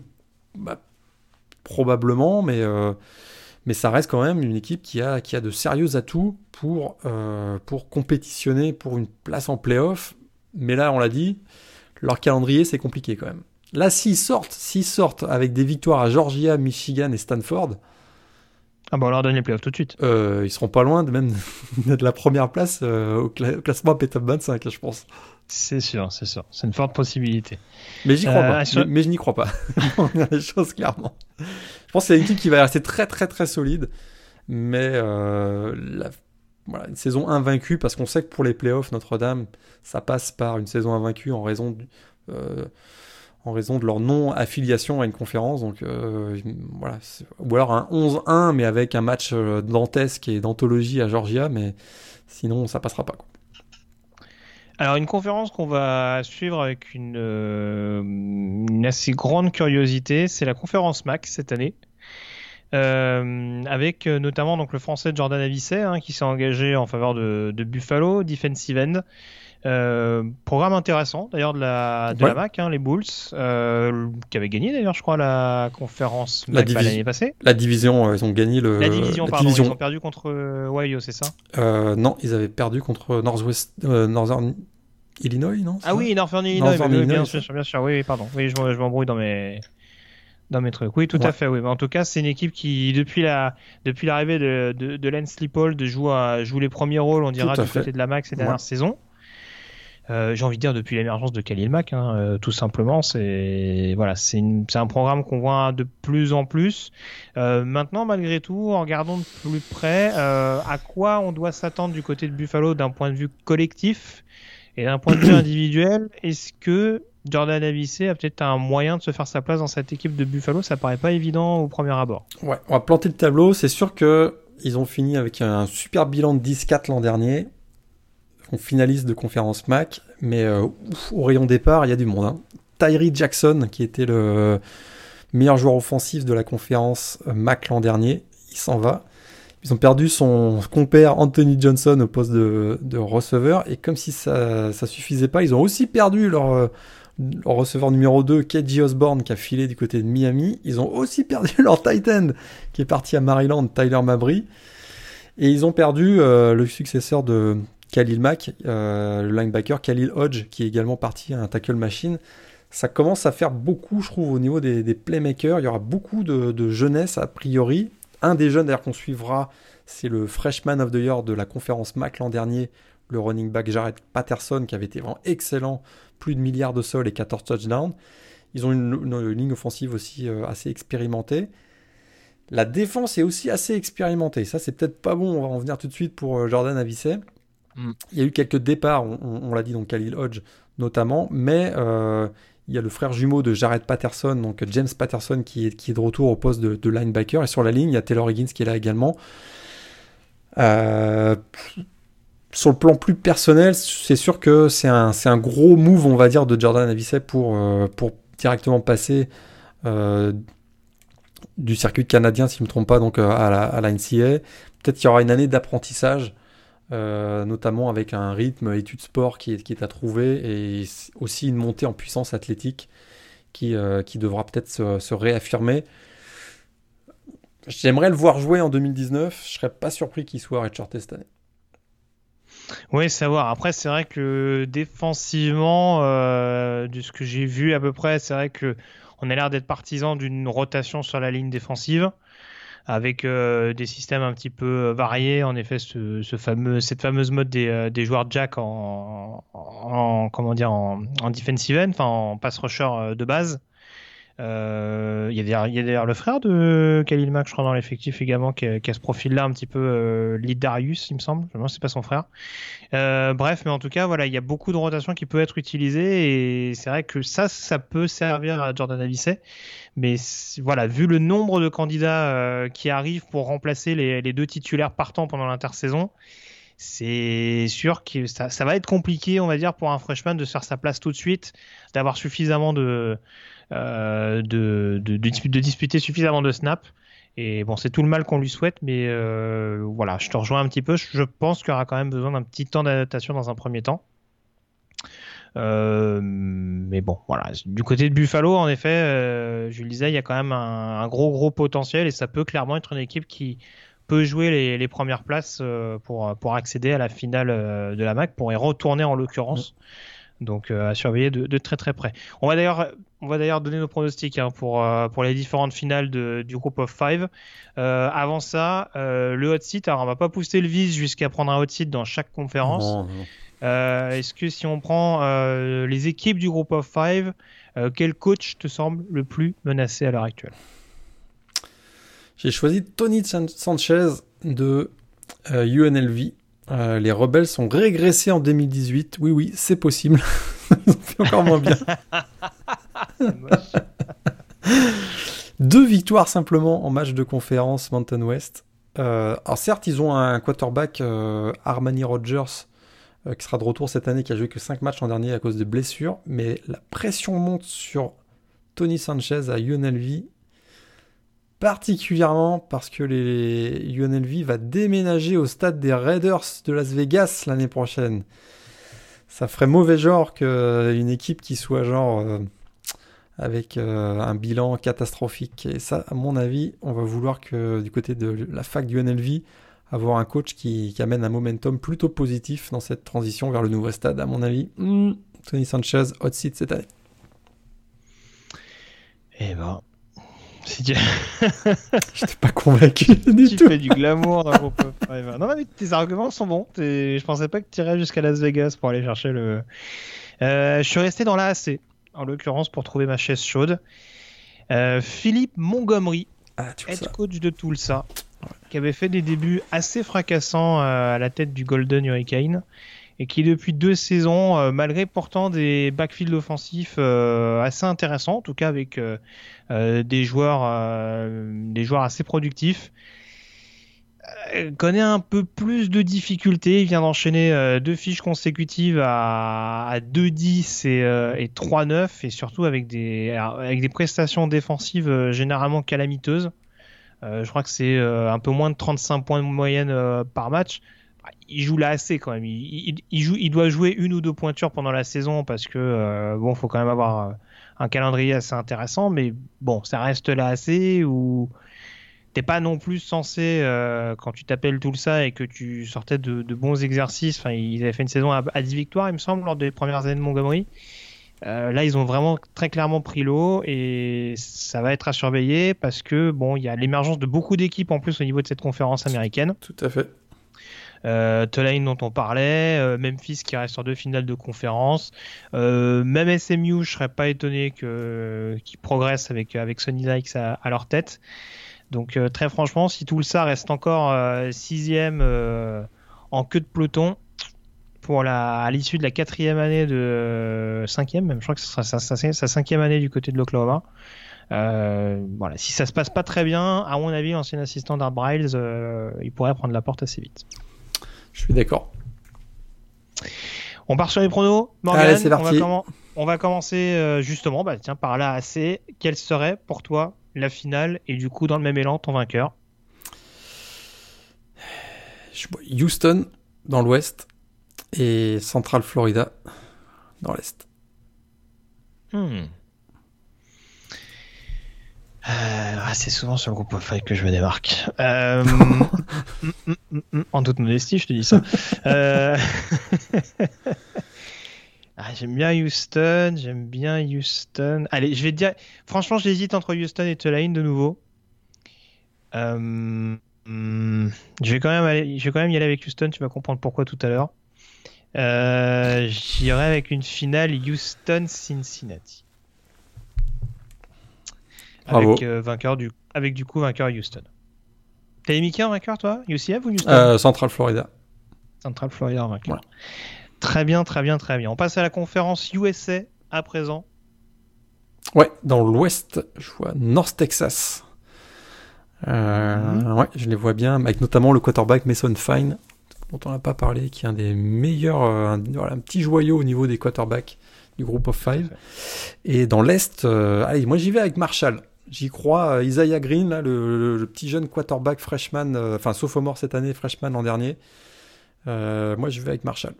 bah, probablement, mais, mais ça reste quand même une équipe qui a, de sérieux atouts pour, pour compétitionner pour une place en playoff, mais là on l'a dit, leur calendrier c'est compliqué quand même. Là, s'ils sortent, s'ils sortent avec des victoires à Georgia, Michigan et Stanford. Ah bah on leur donne les playoffs tout de suite. Euh, ils seront pas loin de même [LAUGHS] de la première place euh, au, classement P-Top 25, je pense. C'est sûr, c'est sûr. C'est une forte possibilité. Mais j'y crois pas. Euh, mais, je n'y crois pas. [LAUGHS] on a les choses clairement. Je pense que c'est une équipe qui va rester très très très solide. Mais voilà, une saison invaincue, parce qu'on sait que pour les playoffs, Notre-Dame, ça passe par une saison invaincue en raison du, en raison de leur non-affiliation à une conférence. Donc voilà, ou alors un 11-1, mais avec un match dantesque et d'anthologie à Georgia, mais sinon ça passera pas. Alors une conférence qu'on va suivre avec une, une assez grande curiosité, c'est la conférence MAC cette année. Euh, avec euh, notamment donc le français Jordan Avisset hein, qui s'est engagé en faveur de, de Buffalo, defensive end. Euh, programme intéressant d'ailleurs de la, de la MAC, hein, les Bulls, euh, qui avaient gagné d'ailleurs, je crois, la conférence MAC l'année passée. La division, ils ont gagné le. La division, pardon, ils ont perdu contre Ohio, c'est ça? Non, ils avaient perdu contre Northwest, Northern Illinois, non? Ah oui, Northern Illinois, bien, sûr, bien sûr, oui, pardon. Oui, je, je m'embrouille dans mes dans mes trucs. Oui, tout à fait. Oui. Mais en tout cas, c'est une équipe qui, depuis la, depuis l'arrivée de, de, de Lance de joue, à, joue les premiers rôles, on dira, du côté de la Mac ces dernières saisons. Euh, j'ai envie de dire depuis l'émergence de Khalil Mack, hein, euh, tout simplement. C'est voilà, c'est un programme qu'on voit de plus en plus. Euh, maintenant, malgré tout, en regardant de plus près, à quoi on doit s'attendre du côté de Buffalo d'un point de vue collectif et d'un point de vue [COUGHS] individuel? Est-ce que Jordan Avicet a peut-être un moyen de se faire sa place dans cette équipe de Buffalo? Ça paraît pas évident au premier abord. Ouais, on va planter le tableau. C'est sûr que ils ont fini avec un super bilan de 10-4 l'an dernier. On finaliste de conférence MAC, mais euh, au rayon départ, il y a du monde. Hein. Tyree Jackson, qui était le meilleur joueur offensif de la conférence euh, MAC l'an dernier, il s'en va. Ils ont perdu son compère Anthony Johnson au poste de, receveur, et comme si ça ne suffisait pas, ils ont aussi perdu leur, euh, receveur numéro 2, KJ Osborne, qui a filé du côté de Miami. Ils ont aussi perdu [LAUGHS] leur Titan, qui est parti à Maryland, Tyler Mabry. Et ils ont perdu le successeur de Khalil Mack, euh, le linebacker Khalil Hodge, qui est également parti à un tackle machine. Ça commence à faire beaucoup, je trouve, au niveau des, playmakers. Il y aura beaucoup de, jeunesse, a priori. Un des jeunes, d'ailleurs, qu'on suivra, c'est le Freshman of the Year de la conférence MAC l'an dernier, le running back Jared Patterson, qui avait été vraiment excellent plus de milliards de sols et 14 touchdowns. Ils ont une, ligne offensive aussi euh, assez expérimentée. La défense est aussi assez expérimentée. Ça, c'est peut-être pas bon. On va en venir tout de suite pour euh, Jordan Avicet. Mm. Il y a eu quelques départs, on, l'a dit, donc Khalil Hodge notamment, mais euh, il y a le frère jumeau de Jared Patterson, donc James Patterson, qui est, de retour au poste de, linebacker. Et sur la ligne, il y a Taylor Higgins qui est là également. Euh, sur le plan plus personnel, c'est sûr que c'est un, gros move, on va dire, de Jordan pour, euh, pour directement passer du circuit canadien, si je ne me trompe pas, donc à la, à. Peut-être qu'il y aura une année d'apprentissage, notamment avec un rythme études sport qui est, qui à trouver et aussi une montée en puissance athlétique qui, qui devra peut-être se, réaffirmer. J'aimerais le voir jouer en 2019. Je serais pas surpris qu'il soit redshirté cette année. Oui, savoir. Après, c'est vrai que défensivement, euh, de ce que j'ai vu à peu près, c'est vrai que on a l'air d'être partisan d'une rotation sur la ligne défensive avec euh, des systèmes un petit peu variés. En effet, ce, fameux, cette fameuse mode des, euh, joueurs jack en, comment dire en, en defensive end, en pass rusher de base. Euh, il y a d'ailleurs le frère de Khalil Mack, je crois, dans l'effectif également, qui a, ce profil-là un petit peu euh, Darius, il me semble. Non, c'est pas son frère. Euh, bref, mais en tout cas, voilà, il y a beaucoup de rotation qui peut être utilisée et c'est vrai que ça, ça peut servir à Jordan Avicet. Mais voilà, vu le nombre de candidats qui arrivent pour remplacer les, les deux titulaires partants pendant l'intersaison, c'est sûr que ça, ça, va être compliqué, on va dire, pour un freshman de se faire sa place tout de suite, d'avoir suffisamment de de, de, de, disputer suffisamment de snaps. Et bon, c'est tout le mal qu'on lui souhaite, mais euh, voilà, je te rejoins un petit peu. Je pense qu'il y aura quand même besoin d'un petit temps d'adaptation dans un premier temps. Euh, mais bon, voilà. Du côté de Buffalo, en effet, je le disais, il y a quand même un, gros gros potentiel et ça peut clairement être une équipe qui peut jouer les, les premières places pour, pour accéder à la finale de la MAC, pour y retourner en l'occurrence. Donc à surveiller de, de, très très près. On va d'ailleurs on va d'ailleurs donner nos pronostics hein, pour, euh, pour les différentes finales de, du groupe of five. Euh, avant ça, euh, le hot seat, alors on va pas pousser le vis jusqu'à prendre un hot seat dans chaque conférence. Est-ce que si on prend les équipes du groupe of five, quel coach te semble le plus menacé à l'heure actuelle? J'ai choisi Tony Sanchez de UNLV. les rebelles sont régressés en 2018. Oui, oui, c'est possible. [LAUGHS] Ils ont fait encore moins bien. [LAUGHS] Deux victoires simplement en match de conférence Mountain West. Euh, alors certes, ils ont un quarterback euh, Armani Rogers euh, qui sera de retour cette année, qui a joué que 5 matchs l'an dernier à cause de blessures, mais la pression monte sur Tony Sanchez à UNLV, particulièrement parce que les UNLV va déménager au stade des Raiders de Las Vegas l'année prochaine. Ça ferait mauvais genre qu'une équipe qui soit genre avec euh, un bilan catastrophique. Et ça, à mon avis, on va vouloir que du côté de la fac du NLV, avoir un coach qui, amène un momentum plutôt positif dans cette transition vers le nouveau stade, à mon avis. Hmm, Tony Sanchez, hot seat cette année. Eh ben, si tu... [LAUGHS] J'étais pas convaincu du tu fais du glamour dans groupe Non, mais tes arguments sont bons. Je pensais pas que tu irais jusqu'à Las Vegas pour aller chercher le. Euh, je suis resté dans l'AC en l'occurrence pour trouver ma chaise chaude. Euh, Philippe Montgomery, ah, head coach de Tulsa, qui avait fait des débuts assez fracassants euh, à la tête du Golden Hurricane et qui depuis deux saisons, euh, malgré pourtant des backfields offensifs assez intéressants, en tout cas avec des joueurs, des joueurs assez productifs, connaît un peu plus de difficultés. Il vient d'enchaîner euh, deux fiches consécutives à, 2-10 et, euh, et 3-9 et surtout avec des, prestations défensives généralement calamiteuses. je crois que c'est un peu moins de 35 points de moyenne par match. Il joue là assez quand même. Il doit jouer une ou deux pointures pendant la saison parce que bon, faut quand même avoir un calendrier assez intéressant. Mais bon, ça reste là assez ou t'es pas non plus censé, euh, quand tu t'appelles tout ça et que tu sortais de, bons exercices, enfin, ils avaient fait une saison à, 10 victoires, il me semble, lors des premières années de Montgomery. Euh, là, ils ont vraiment très clairement pris l'eau et ça va être à surveiller parce que bon, il y a l'émergence de beaucoup d'équipes en plus au niveau de cette conférence américaine. Tout à fait. Euh, Tulane dont on parlait, euh, Memphis qui reste sur deux finales de conférence, même SMU, je serais pas étonné que qu'ils progressent avec avec Sonny Dykes à leur tête. Donc euh, très franchement, si tout ça reste encore euh, sixième euh, en queue de peloton pour la, à l'issue de la quatrième année de cinquième, même je crois que ce sera sa, cinquième année du côté de l'Oklahoma. voilà, si ça se passe pas très bien, à mon avis, l'ancien assistant d'Art il pourrait prendre la porte assez vite. Je suis d'accord. On part sur les pronos. Allez, c'est parti. On va, on va commencer justement, bah, tiens, par là assez. Quel serait pour toi la finale et du coup dans le même élan ton vainqueur Houston dans l'ouest et Central Florida dans l'est. Hmm. Euh, ah, c'est souvent sur le groupe of five que je me démarque. Euh, [LAUGHS] en toute modestie, je te dis ça. Euh, [LAUGHS] Ah, j'aime bien Houston, j'aime bien Houston. Allez, je vais te dire, franchement, j'hésite entre Houston et Tulane de nouveau. Euh, hmm, je vais quand même aller, je vais quand même y aller avec Houston. Tu vas comprendre pourquoi tout à l'heure. Euh, J'irai avec une finale Houston-Cincinnati. Avec euh, vainqueur du, avec du coup vainqueur Houston. T'as mis qui en vainqueur toi? UCF ou Houston? Central Florida. Central Florida en vainqueur. Très bien, très bien, très bien. On passe à la conférence USA à présent. Ouais, dans l'ouest, je vois North Texas. Euh, mhm. Ouais, je les vois bien, avec notamment le quarterback Mason Fine, dont on n'a pas parlé, qui est un des meilleurs, euh, un, voilà, un petit joyau au niveau des quarterbacks du groupe of five. Et dans l'est, euh, allez, moi j'y vais avec Marshall. J'y crois, Isaiah Green, là, le, petit jeune quarterback freshman, enfin sophomore cette année, freshman l'an dernier. moi je vais avec Marshall.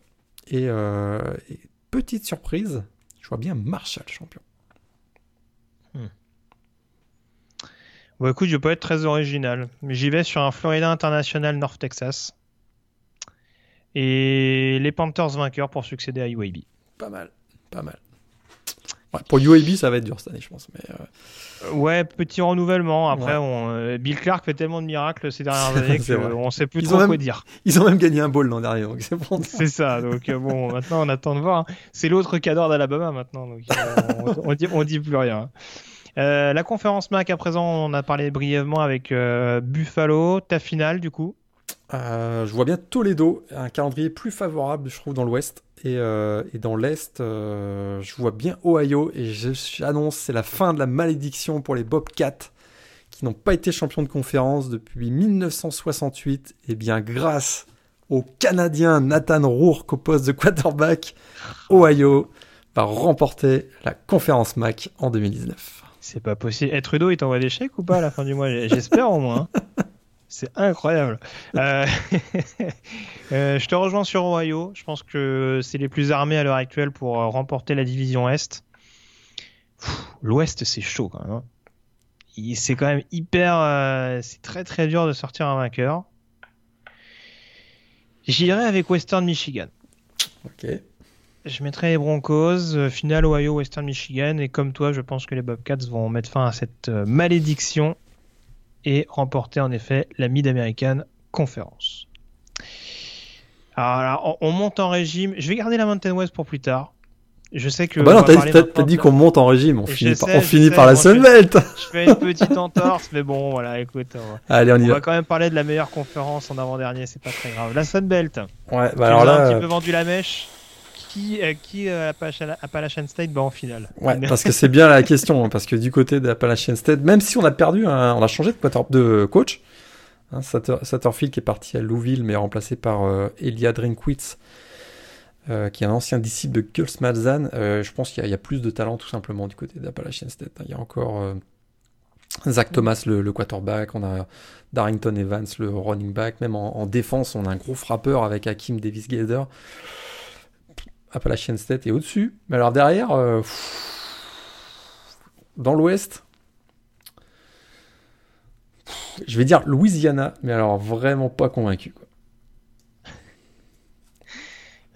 Euh, et, petite surprise, je vois bien Marshall champion. Hmm. Bon, écoute, je vais pas être très original. mais J'y vais sur un Florida International North Texas. Et les Panthers vainqueurs pour succéder à UAB. Pas mal, pas mal pour UAB, ça va être dur cette année, je pense. Mais euh, Ouais, petit renouvellement. Après, euh, Bill Clark fait tellement de miracles ces dernières [LAUGHS] années qu'on sait plus trop quoi dire. Ils ont même gagné un ball l'an dernier, donc c'est bon. [LAUGHS] C'est ça. Donc euh, bon, maintenant on attend de voir. Hein. C'est l'autre cadre d'Alabama maintenant, donc on, dit, on dit plus rien. la conférence MAC à présent, on a parlé brièvement avec Buffalo. Ta finale, du coup? Euh, je vois bien Toledo, un calendrier plus favorable, je trouve, dans l'Ouest. Et, euh, et, dans l'Est, euh, je vois bien Ohio. Et j'annonce, c'est la fin de la malédiction pour les Bobcats, qui n'ont pas été champions de conférence depuis 1968. Et bien, grâce au Canadien Nathan Rourke au poste de quarterback, Ohio va remporter la conférence MAC en 2019. C'est pas possible. Et Trudeau, il t'envoie des chèques ou pas à la fin du mois? J'espère au moins. [LAUGHS] C'est incroyable. Euh, [LAUGHS] euh, je te rejoins sur Ohio. Je pense que c'est les plus armés à l'heure actuelle pour euh, remporter la division Est. L'Ouest, c'est chaud quand même. Hein. C'est quand même hyper. c'est très très dur de sortir un vainqueur. J'irai avec Western Michigan. Ok. Je mettrai les Broncos, finale Ohio, Western Michigan, et comme toi, je pense que les Bobcats vont mettre fin à cette malédiction et remporter en effet la Mid-American Conference. Alors, on monte en régime. Je vais garder la Mountain West pour plus tard. Je sais que. Ah bah non, t'as dit qu'on monte en régime. On finit par, on finit par la. Je fais une petite entorse, mais bon, voilà, écoute. On Allez, on y on va. va quand même parler de la meilleure conférence en avant-dernier, c'est pas très grave. La Sunbelt. Ouais, bah alors là. un petit peu vendu la mèche qui, euh, qui euh, Appalachian State va en finale Ouais, [LAUGHS] parce que c'est bien la question, hein, parce que du côté d'Appalachian State, même si on a perdu, on a changé de, de coach, hein, Satterfield qui est parti à Louisville, mais remplacé par euh, Elia Drinkwitz, euh, qui est un ancien disciple de Gus Malzahn. je pense qu'il y, a plus de talent tout simplement du côté d'Appalachian State. Hein. Il y a encore Zach Thomas, le, quarterback, on a Darrington Evans, le running back, même en, en défense, on a un gros frappeur avec Hakim Davis-Gader. Appalachian State est au-dessus. Mais alors derrière, euh, dans l'ouest, je vais dire Louisiana, mais alors vraiment pas convaincu. Quoi.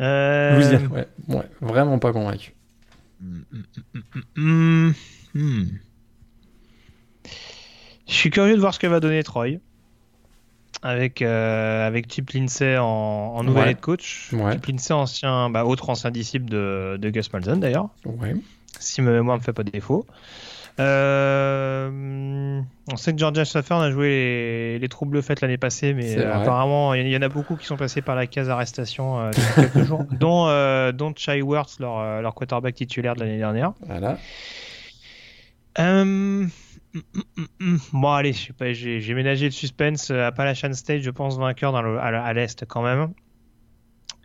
Euh, Louisiana, ouais, ouais, vraiment pas convaincu. Je suis curieux de voir ce que va donner Troy avec, euh, avec Chip Lindsay en, en nouvel head coach. Chip Lindsay, ancien, bah, autre ancien disciple de, de Gus Malzahn d'ailleurs. Ouais. Si ma mémoire me fait pas défaut. Euh, on sait que Georgia Stafford a joué les, les troubles faites l'année passée, mais euh, apparemment il y en a beaucoup qui sont passés par la case arrestation euh, depuis [LAUGHS] quelques jours, dont, euh, dont Chai Worth, leur, leur quarterback titulaire de l'année dernière. Voilà. Bon, allez, je sais pas, j'ai ménagé le suspense. à Appalachian State, je pense vainqueur dans le, à, l'est quand même.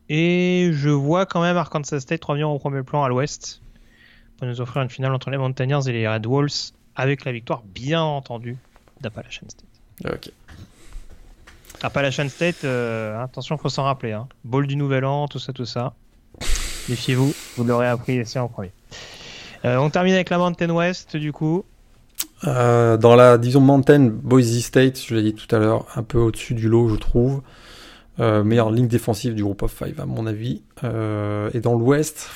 Et je vois quand même Arkansas State revenir au premier plan à l'ouest pour nous offrir une finale entre les Mountaineers et les Red Wolves avec la victoire, bien entendu, d'Appalachian State. Ok. Appalachian State, euh, attention, faut s'en rappeler. Hein. Ball du Nouvel An, tout ça, tout ça. Méfiez-vous, vous l'aurez appris ici en premier. Euh, on termine avec la Mountain West, du coup. Euh, dans la division Mountain, Boise State, je l'ai dit tout à l'heure, un peu au-dessus du lot, je trouve. Euh, meilleure ligne défensive du groupe of five, à mon avis. Euh, et dans l'Ouest,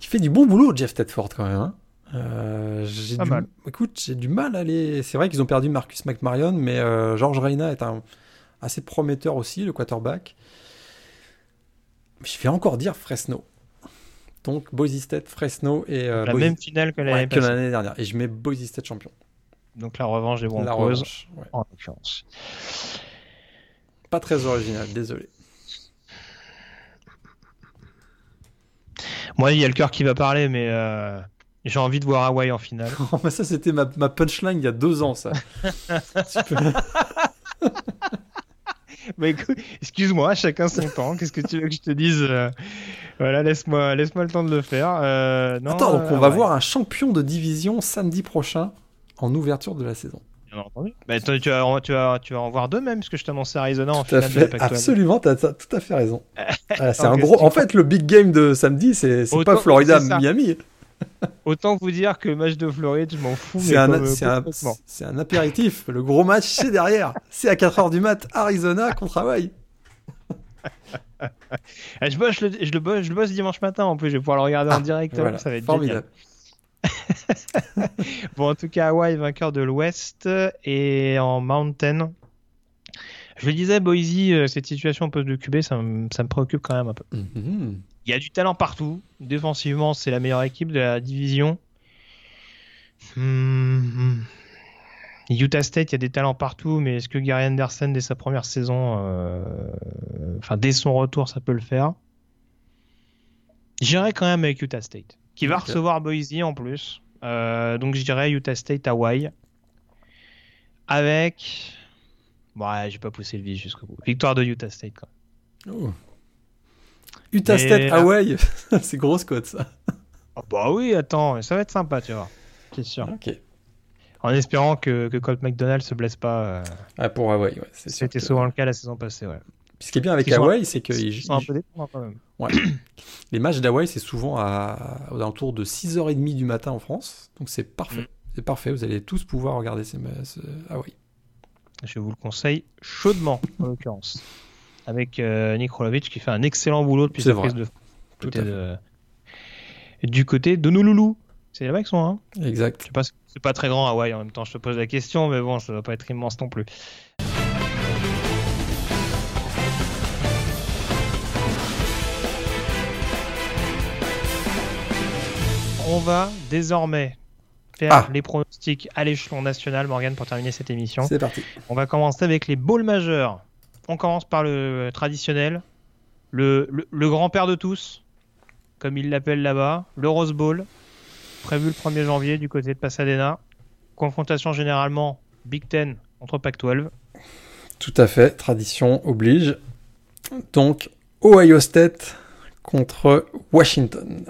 il fait du bon boulot, Jeff Tedford, quand même. Hein. j'ai du... Mal. Écoute, j'ai du mal à aller. C'est vrai qu'ils ont perdu Marcus McMarion, mais George Reina est un assez prometteur aussi, le quarterback. Je vais encore dire Fresno. Donc Boise State, Fresno et euh, la même finale que l'année dernière. Et je mets Boise State champion. Donc la revanche des Broncos. La revanche, en l'occurrence. Pas très original, désolé. Moi, il y a le cœur qui va parler, mais euh, j'ai envie de voir Hawaii en finale. [LAUGHS] Oh, ça, c'était ma, ma, punchline il y a deux ans, ça. [LAUGHS] bah écoute, excuse-moi, chacun son temps. Qu'est-ce que tu veux que je te dise euh, Voilà, laisse-moi laisse le temps de le faire. Euh, non, Attends, donc on euh, va voir un champion de division samedi prochain en ouverture de la saison. Bien entendu. Bah, tu, vas, tu, vas, tu vas en voir deux même, parce que je t'annonçais Arizona en finale fait, Absolument, tu as, tout à fait raison. [LAUGHS] C'est un gros. En fait, le big game de samedi, c'est pas Florida-Miami. Autant vous dire que le match de Floride, je m'en fous. C'est un, un, un, apéritif. Le gros match, c'est derrière. C'est à 4h du mat, Arizona contre Hawaii. [LAUGHS] Ah, [LAUGHS] je, bosse, je, le, bosse, je le bosse dimanche matin en plus, je vais pouvoir le regarder en ah, direct. ça va être formidable. [LAUGHS] bon, en tout cas, Hawaii vainqueur de l'Ouest et en Mountain. Je le disais, Boise, euh, cette situation au poste de QB, ça, me, ça me préoccupe quand même un peu. Mm-hmm. Il y a du talent partout. Défensivement, c'est la meilleure équipe de la division. Hmm. Utah State, il y a des talents partout, mais est-ce que Gary Anderson, dès sa première saison, euh, enfin dès son retour, ça peut le faire? J'irai quand même avec Utah State, qui va recevoir Boise en plus. Euh, donc je dirais Utah State Hawaii. Avec. Bon, ouais, j'ai pas poussé le vis jusqu'au bout. Victoire de Utah State quand même. Oh. Utah State, Hawaii, [LAUGHS] c'est grosse cote ça. Oh, bah oui, attends, ça va être sympa, tu vois. C'est sûr. Ok. En espérant que, que Colt McDonald se blesse pas. euh, Ah, pour Hawaii, ouais. C'était que- souvent le cas la saison passée, ouais. Puis ce qui est bien avec Hawaii, c'est que Ils sont un peu dépendants quand même. [CLEARS THROAT] les matchs d'Hawaï, c'est souvent à, aux alentours de 6h30 du matin en France. Donc c'est parfait. Mm. C'est parfait. Vous allez tous pouvoir regarder ces, ce Hawaï. Je vous le conseille chaudement, en l'occurrence. Avec euh, Nick Rolovich qui fait un excellent boulot depuis sa vrai. prise de Tout côté à fait. de- Du côté de Nouloulou. C'est là-bas qu'ils sont, hein Exact. Je sais pas, c'est pas très grand Hawaï en même temps, je te pose la question, mais bon, ça doit pas être immense non plus. On va désormais faire Ah. les pronostics à l'échelon national, Morgan, pour terminer cette émission. C'est parti. On va commencer avec les bowls majeurs. On commence par le traditionnel, le, le- le grand-père de tous, comme ils l'appellent là-bas, le Rose Bowl, prévu le 1er janvier du côté de Pasadena. Confrontation généralement Big Ten contre Pac-12. Tout à fait. Tradition oblige. Donc, Ohio State contre Washington.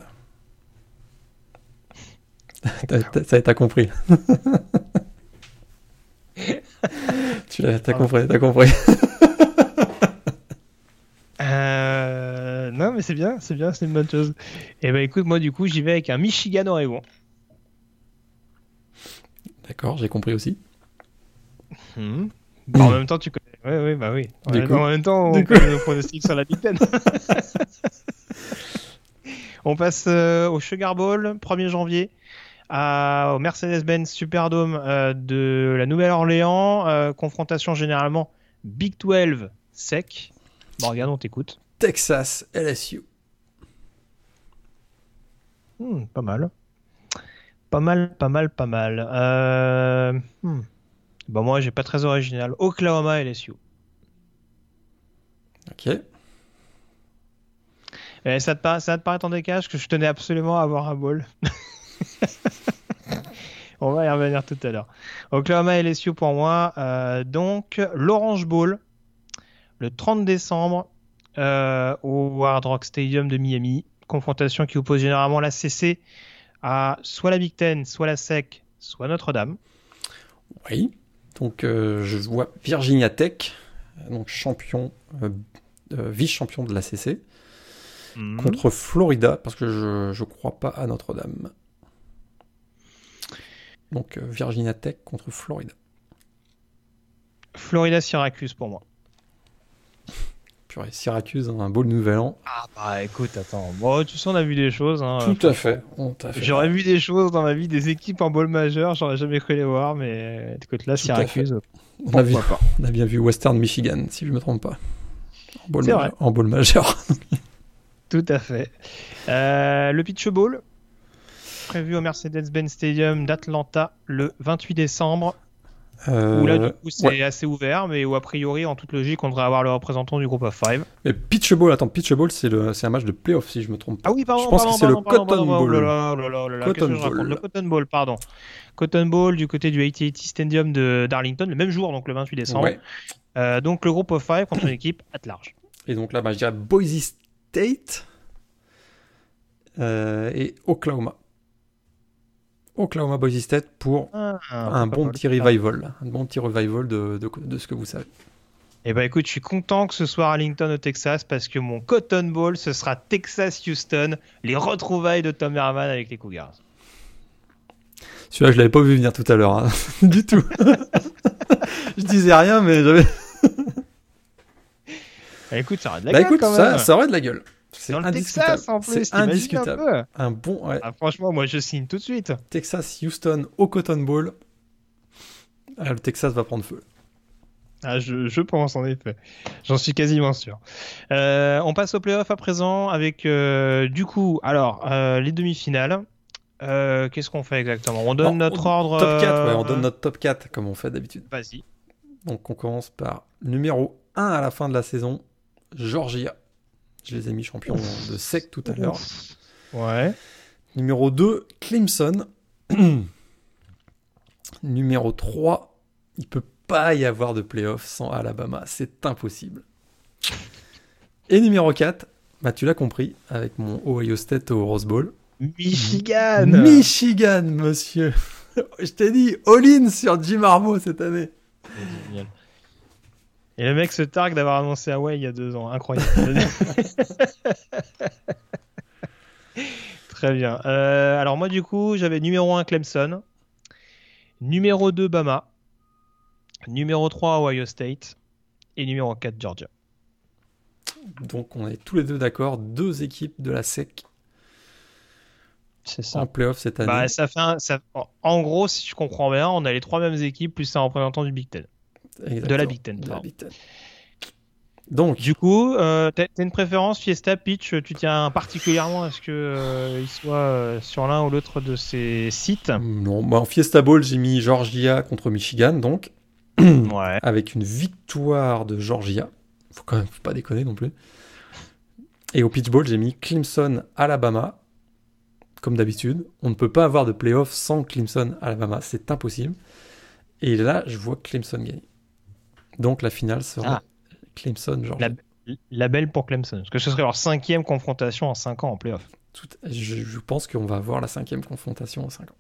Ça, t'as compris. [LAUGHS] tu l'as, t'as compris, t'as compris. Euh, non, mais c'est bien, c'est bien, c'est une bonne chose. Et ben écoute, moi du coup, j'y vais avec un Michigan-Oregon. D'accord, j'ai compris aussi. Hmm. Bah, en même temps, tu connais. Oui, oui, bah oui. En même- coup- en même temps, on connaît nos pronostics sur la Big Ten. [LAUGHS] on passe euh, au Sugar Bowl, 1er janvier, à- au Mercedes-Benz Superdome euh, de la Nouvelle-Orléans. euh, confrontation généralement Big 12 sec. Morgan, on t'écoute. Texas, LSU. Hmm, pas mal. Pas mal, pas mal, pas mal. Euh... hmm. Bah moi, j'ai pas très original. Oklahoma LSU. Ok. Eh, ça, te paraît, ça te paraît en décalage que je tenais absolument à avoir un ball. [LAUGHS] On va y revenir tout à l'heure. Oklahoma LSU pour moi. Euh, donc, l'Orange Bowl, le 30 décembre, euh, au Hard Rock Stadium de Miami. Confrontation qui oppose généralement la CC à soit la Big Ten, soit la SEC, soit Notre-Dame. Oui. Donc, euh, je vois Virginia Tech, donc champion, euh, vice-champion de la CC, Mhm. contre Florida, parce que je je crois pas à Notre-Dame. Donc, Virginia Tech contre Florida. Florida-Syracuse pour moi. Purée, Syracuse, un beau nouvel an. Ah bah écoute, attends. Bon, tu sais, on a vu des choses. hein. Tout à fait. Tout à fait. J'aurais vu des choses dans ma vie, des équipes en ball majeur, j'aurais jamais cru les voir, mais écoute là, Tout Syracuse, on, a vu, pas. on a bien vu Western Michigan, si je me trompe pas. En ball, majeur, vrai. en ball majeur. [LAUGHS] Tout à fait. Euh, le Pitch Bowl, prévu au Mercedes-Benz Stadium d'Atlanta le 28 décembre, Euh, où là du coup c'est ouais. assez ouvert, mais où a priori, en toute logique, on devrait avoir le représentant du groupe of five. Mais Pitch Bowl, attends, Pitch Bowl, c'est un match de playoff, si je me trompe pas. Ah oui, pardon, Je pense pardon, que c'est le Cotton Bowl. là là, là là, là là, Cotton Bowl. Le Cotton Bowl, pardon. Cotton Bowl du côté du AT&T Stadium de Darlington, le même jour, donc le 28 décembre. Ouais. Euh, donc le groupe of five contre une [COUGHS] équipe at large. Et donc là, bah, je dirais Boise State euh, et Oklahoma. Oklahoma Boise State pour Ah, un bon petit revival. Un bon petit revival de, de, de ce que vous savez. Et bah écoute, je suis content que ce soit Arlington au Texas parce que mon Cotton Bowl, ce sera Texas-Houston, les retrouvailles de Tom Herman avec les Cougars. Celui-là, je l'avais pas vu venir tout à l'heure. hein. [LAUGHS] du tout. [LAUGHS] je disais rien, mais j'avais. Eh, écoute, ça aurait de la Bah gueule écoute, quand ça, ça aurait de la gueule. C'est Dans le. Texas en plus, C'est indiscutable. un peu Un bon ouais, Ah, franchement, moi je signe tout de suite. Texas Houston au Cotton Bowl. Ah, le Texas va prendre feu. Ah, je, je pense en effet. J'en suis quasiment sûr. Euh, on passe au playoff à présent avec euh, du coup, alors euh, les demi-finales. Euh, Qu'est-ce qu'on fait exactement? On donne notre on- ordre. Top 4, ouais, euh, on donne notre top 4 comme on fait d'habitude. Vas-y. Donc on commence par numéro 1 à la fin de la saison, Georgia. Je les ai mis champions de sec tout à l'heure. Ouais. Numéro 2, Clemson. [CLEARS THROAT] Numéro 3, il peut pas y avoir de playoff sans Alabama. C'est impossible. Et numéro 4, bah, tu l'as compris, avec mon Ohio State au Rose Bowl. Michigan. Michigan, monsieur. [LAUGHS] Je t'ai dit, all-in sur Jim Harbaugh cette année. Et le mec se targue d'avoir annoncé Hawaii il y a deux ans. Incroyable. [LAUGHS] [LAUGHS] Très bien. Euh, alors moi du coup j'avais numéro 1 Clemson, numéro 2 Bama, numéro 3 Ohio State et numéro 4 Georgia. Donc on est tous les deux d'accord, deux équipes de la SEC C'est ça. en playoff cette année. Bah, ça fait un- ça- En gros, si je comprends bien, on a les trois mêmes équipes plus un représentant du Big Ten. Exactement, de la Big Ten, de la pardon. Big Ten. Donc, Du coup, euh, t'as t'as une préférence Fiesta Pitch Tu tiens particulièrement à ce que euh, il soit euh, sur l'un ou l'autre de ces sites? Non, bah, en Fiesta Bowl, j'ai mis Georgia contre Michigan, donc, Ouais. [CLEARS THROAT] avec une victoire de Georgia. Faut quand même faut pas déconner non plus. Et au Pitch Bowl, j'ai mis Clemson, Alabama. Comme d'habitude, on ne peut pas avoir de playoff sans Clemson, Alabama, c'est impossible. Et là, je vois Clemson gagner. Donc la finale sera Ah. Clemson, Georgia. La, la belle pour Clemson. Parce que ce serait leur cinquième confrontation en 5 ans en playoff. Tout- je, je pense qu'on va avoir la cinquième confrontation en 5 ans.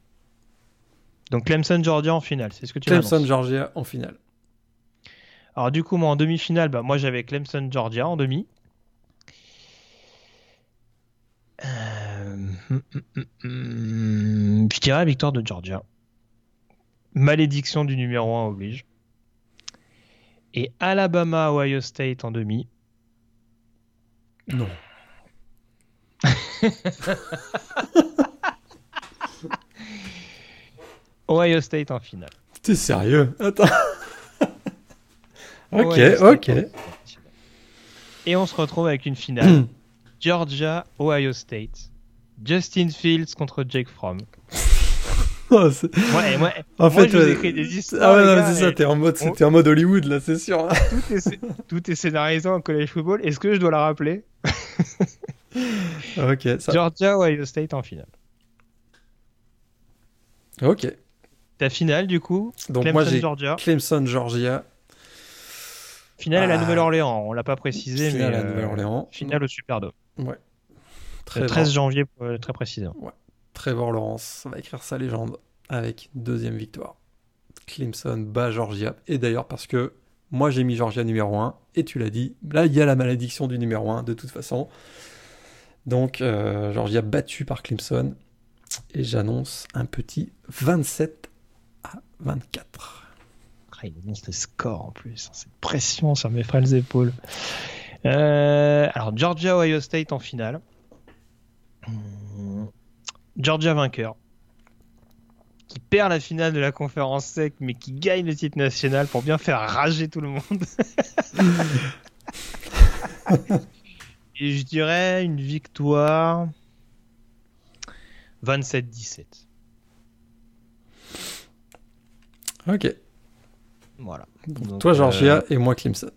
Donc Clemson Georgia en finale, c'est ce que tu Clemson, m'annonces. Georgia en finale. Alors du coup, moi en demi-finale, bah, moi j'avais Clemson Georgia en demi. Euh, hum, hum, hum, Je dirais victoire de Georgia. Malédiction du numéro 1 oblige. Et Alabama Ohio State en demi. Non. [LAUGHS] Ohio State en finale. T'es sérieux? Attends. ok, ok. Et on se retrouve avec une finale. [CLEARS THROAT] Georgia, Ohio State. Justin Fields contre Jake Fromm. Oh, Ouais, moi, en moi, fait, vous ouais. des histoires. Ah ouais, mais c'est ça, t'es en mode, on- t'es en mode Hollywood là, c'est sûr. [LAUGHS] tout, est, tout est scénarisé en college football. Est-ce que je dois la rappeler ok, ça. Georgia, Ohio State en finale. Ok. Ta finale, du coup, Donc Clemson, moi j'ai Georgia. Clemson, Georgia, Finale à la Ah. Nouvelle-Orléans. On l'a pas précisé, finale mais à euh, Nouvelle-Orléans. finale au Superdome. Très Le 13 janvier, euh, très précisément. Trevor Lawrence va écrire sa légende avec deuxième victoire. Clemson bat Georgia. Et d'ailleurs, parce que moi j'ai mis Georgia numéro 1, et tu l'as dit, là il y a la malédiction du numéro 1 de toute façon. Donc euh, Georgia battu par Clemson. Et j'annonce un petit 27 à 24. Ah, il annonce les scores en plus. Cette pression sur mes frêles épaules. Euh, alors, Georgia, Ohio State en finale. Georgia vainqueur. Qui perd la finale de la conférence sec, mais qui gagne le titre national pour bien faire rager tout le monde. [LAUGHS] Et je dirais une victoire 27-17. Ok. Voilà. Donc, toi Georgia euh, et moi Clemson.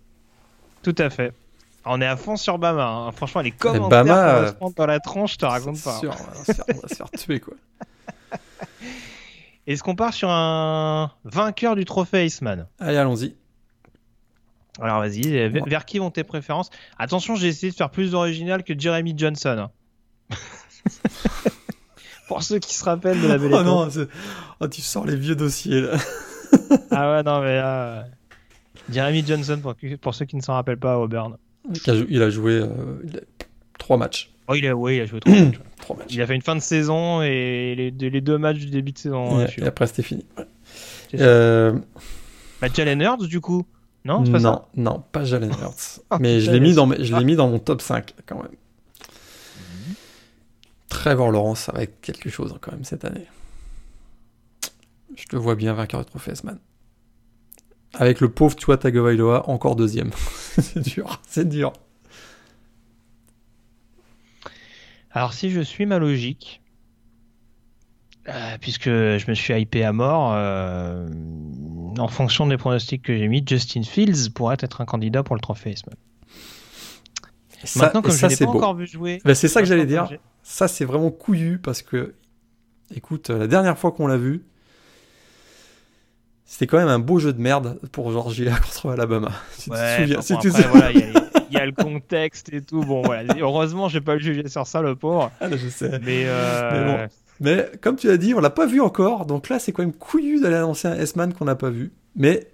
Tout à fait. On est à fond sur Bama. hein. Franchement, les commentaires Bama, va euh, se prendre dans la tronche, je te raconte pas. hein. sûr, on va se faire, on va se faire tuer quoi. [LAUGHS] Est-ce qu'on part sur un vainqueur du trophée Iceman? Allez, allons-y. Alors vas-y, euh, vers, qui vont tes préférences? Attention, j'ai essayé de faire plus original que Jeremy Johnson. hein. [LAUGHS] Pour ceux qui se rappellent de la belle Oh non, oh, tu sors les vieux dossiers là. Ah ouais, non, mais là... euh, Jeremy Johnson, pour, pour ceux qui ne s'en rappellent pas, Auburn. Il a joué trois matchs. Oh, il a, ouais, il a joué matchs. [CLEARS THROAT] Trois matchs. il a fait une fin de saison et les, deux- les deux matchs du début de saison. Ouais, et après c'était fini. Ouais. Euh, Bah, Jalen Hurts, du coup Non, pas non, ça non, pas Jalen Hurts. [LAUGHS] Ah, Mais je l'ai mis, dans mes- je l'ai mis dans mon top 5 quand même. Trevor Lawrence, ça va être quelque chose hein, quand même cette année. Je te vois bien vainqueur du trophée S-Man. Avec le pauvre Tua Tagovailoa encore deuxième. [LAUGHS] c'est dur, c'est dur. Alors, si je suis ma logique, Euh, puisque je me suis hypé à mort, euh, en fonction des pronostics que j'ai mis, Justin Fields pourrait être un candidat pour le trophée. Ça- Maintenant, comme je ça, ne l'ai c'est pas beau. encore vu jouer, Ben, c'est ça que j'allais dire. Ça, c'est vraiment couillu parce que, écoute, la dernière fois qu'on l'a vu, c'était quand même un beau jeu de merde pour Georgia contre Alabama. Si tu te Ouais, souviens. bon, bon, tu te après, souviens. voilà, il y, a- il y a le contexte et tout. Bon, voilà. Heureusement, j'ai pas le juger sur ça, le pauvre. Ah, je sais. Mais, euh, Mais bon. Mais comme tu as dit, on l'a pas vu encore. Donc là, c'est quand même couillu d'aller annoncer un S-Man qu'on n'a pas vu. Mais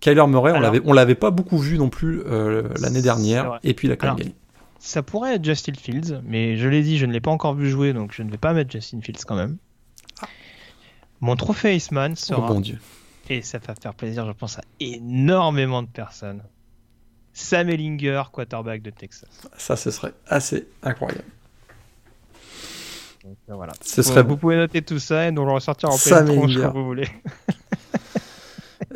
Kyler Murray, on l'avait, on l'avait pas beaucoup vu non plus euh, l'année dernière. Et puis il a quand même Alors, gagné. ça pourrait être Justin Fields, mais je l'ai dit, je ne l'ai pas encore vu jouer, donc je ne vais pas mettre Justin Fields quand même. Mon trophée Iceman Oh sera, bon Dieu. et ça va faire plaisir, je pense, à énormément de personnes. Sam Ellinger, quarterback de Texas. Ça, ce serait assez incroyable. Donc, voilà. Ce Vous- serait vous pouvez noter tout ça et nous le ressortir en pleine tronche quand vous voulez.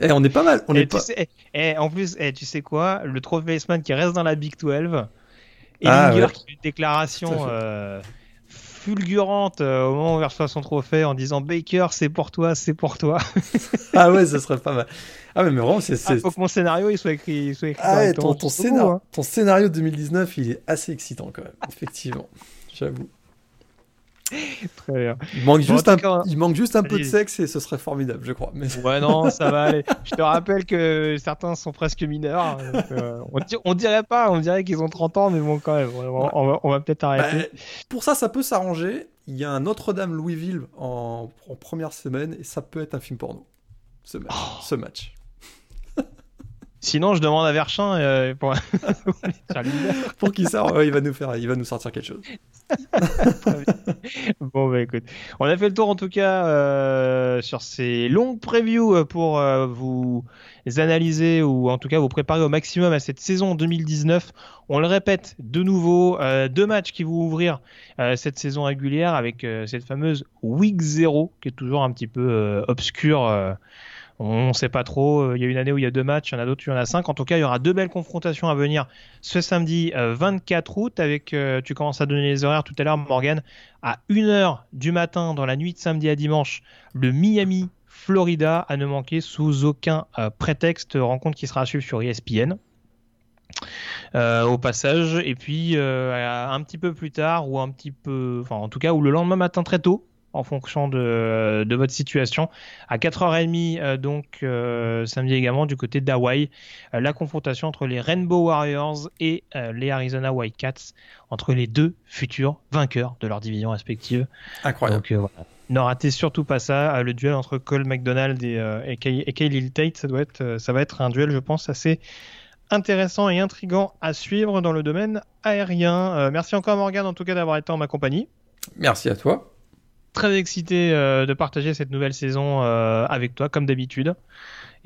Eh, on est pas mal. On et est tu pas... sais, eh, eh, en plus, eh, tu sais quoi? Le trophée Iceman qui reste dans la Big 12, Ah, Ellinger ouais. qui fait une déclaration euh, fulgurante euh, au moment où il reçoit son trophée en disant Baker, c'est pour toi, c'est pour toi. [LAUGHS] Ah ouais, ce serait pas mal. Ah mais, mais vraiment, c'est... Il c'est- faut que mon scénario il soit écrit. il soit écrit Ah ouais, ton, ton, scénar- hein. ton scénario 2019, il est assez excitant quand même, effectivement. J'avoue. [LAUGHS] Très bien. Il manque, Bon, juste un, cas, il manque juste un peu de sexe et ce serait formidable, je crois. Mais... [LAUGHS] Ouais, non, ça va aller. [LAUGHS] Je te rappelle que certains sont presque mineurs. donc, euh, on, di- on dirait pas, on dirait qu'ils ont 30 ans, mais bon, quand même, on va, on va- on va peut-être Bah, arrêter. pour ça, ça peut s'arranger. Il y a un Notre-Dame-Louisville en, en première semaine et ça peut être un film porno. Ce match. Oh. Ce match. Sinon, je demande à Verchin euh, pour. [LAUGHS] Pour qui ça ouais, il va nous faire, il va nous sortir quelque chose. [LAUGHS] Bon, bah écoute, on a fait le tour en tout cas euh, sur ces longues previews euh, pour euh, vous analyser ou en tout cas vous préparer au maximum à cette saison 2019. On le répète de nouveau, euh, deux matchs qui vont ouvrir euh, cette saison régulière avec euh, cette fameuse Week 0 qui est toujours un petit peu euh, obscure. Euh, on ne sait pas trop. Euh, Il y a une année où il y a deux matchs, il y en a d'autres il y en a cinq. En tout cas, il y aura deux belles confrontations à venir ce samedi euh, 24 août. Avec, euh, tu commences à donner les horaires tout à l'heure, Morgan, à 1h du matin dans la nuit de samedi à dimanche, le Miami, Florida, à ne manquer sous aucun euh, prétexte. Rencontre qui sera à suivre sur ESPN. Euh, au passage, et puis euh, un petit peu plus tard, ou un petit peu, enfin en tout cas, ou le lendemain matin très tôt, en fonction de, de votre situation. À 4h30, euh, donc euh, samedi également, du côté d'Hawaï, euh, la confrontation entre les Rainbow Warriors et euh, les Arizona Wildcats, entre les deux futurs vainqueurs de leur division respective. Incroyable. Donc voilà. Ne ratez surtout pas ça. le duel entre Cole McDonald et, et, Kay, et Khalil Tate, ça, doit être, ça va être un duel, je pense, assez intéressant et intrigant à suivre dans le domaine aérien. Merci encore Morgan en tout cas d'avoir été en ma compagnie Merci à toi. Très excité euh, de partager cette nouvelle saison euh, avec toi, comme d'habitude.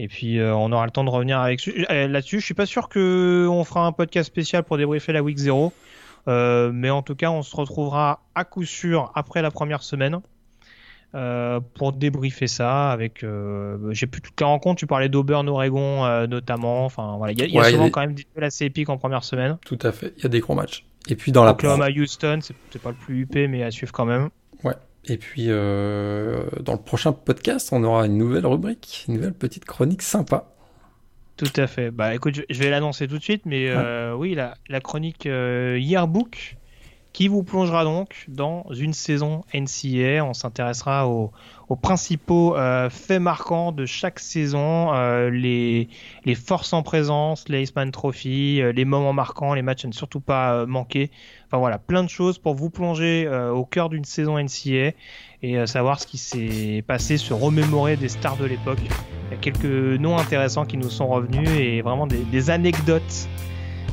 Et puis, euh, on aura le temps de revenir avec là-dessus. Je suis pas sûr que on fera un podcast spécial pour débriefer la week 0. Euh, mais en tout cas, on se retrouvera à coup sûr après la première semaine euh, pour débriefer ça. Avec, j'ai plus toutes les rencontres. Tu parlais d'Auburn, Oregon notamment. Enfin voilà, il y a, il y a Ouais, il y a souvent des- quand même des duels assez épiques en première semaine. Tout à fait. Il y a des gros matchs. Et puis dans la Oklahoma, Houston, c'est pas le plus UP, mais à suivre quand même. Et puis euh, dans le prochain podcast, on aura une nouvelle rubrique, une nouvelle petite chronique sympa. Tout à fait. Bah écoute, je, vais l'annoncer tout de suite, mais euh, oui, la, la chronique euh, Yearbook qui vous plongera donc dans une saison NCA. On s'intéressera aux, aux principaux euh, faits marquants de chaque saison, euh, les, forces en présence, les Iceman Trophy, euh, les moments marquants, les matchs à ne surtout pas manquer. Enfin voilà, plein de choses pour vous plonger au cœur d'une saison NCA et savoir ce qui s'est passé, se remémorer des stars de l'époque. Il y a quelques noms intéressants qui nous sont revenus et vraiment des anecdotes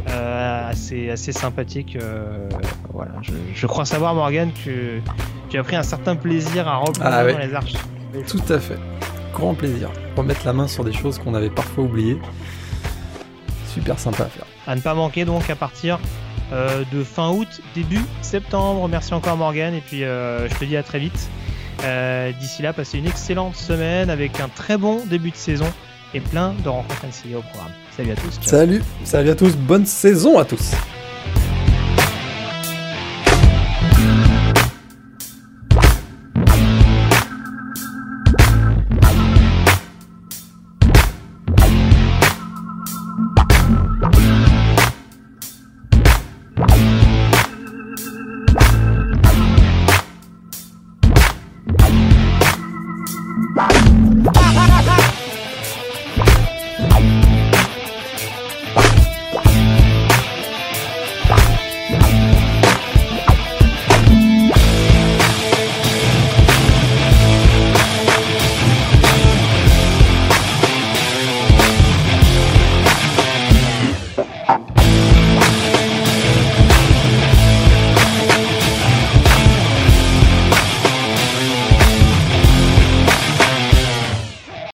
euh, assez, assez sympathiques. euh, voilà. je, je crois savoir, Morgan, que tu as pris un certain plaisir à replonger Ah ouais. dans les archives. Tout à fait. Grand plaisir. Remettre la main sur des choses qu'on avait parfois oubliées. Super sympa à faire. À ne pas manquer donc à partir euh, de fin août, début septembre. Merci encore Morgan et puis euh, je te dis à très vite. Euh, D'ici là, passez une excellente semaine avec un très bon début de saison et plein de rencontres NCA au programme. Salut à tous. Salut, salut à tous, bonne saison à tous.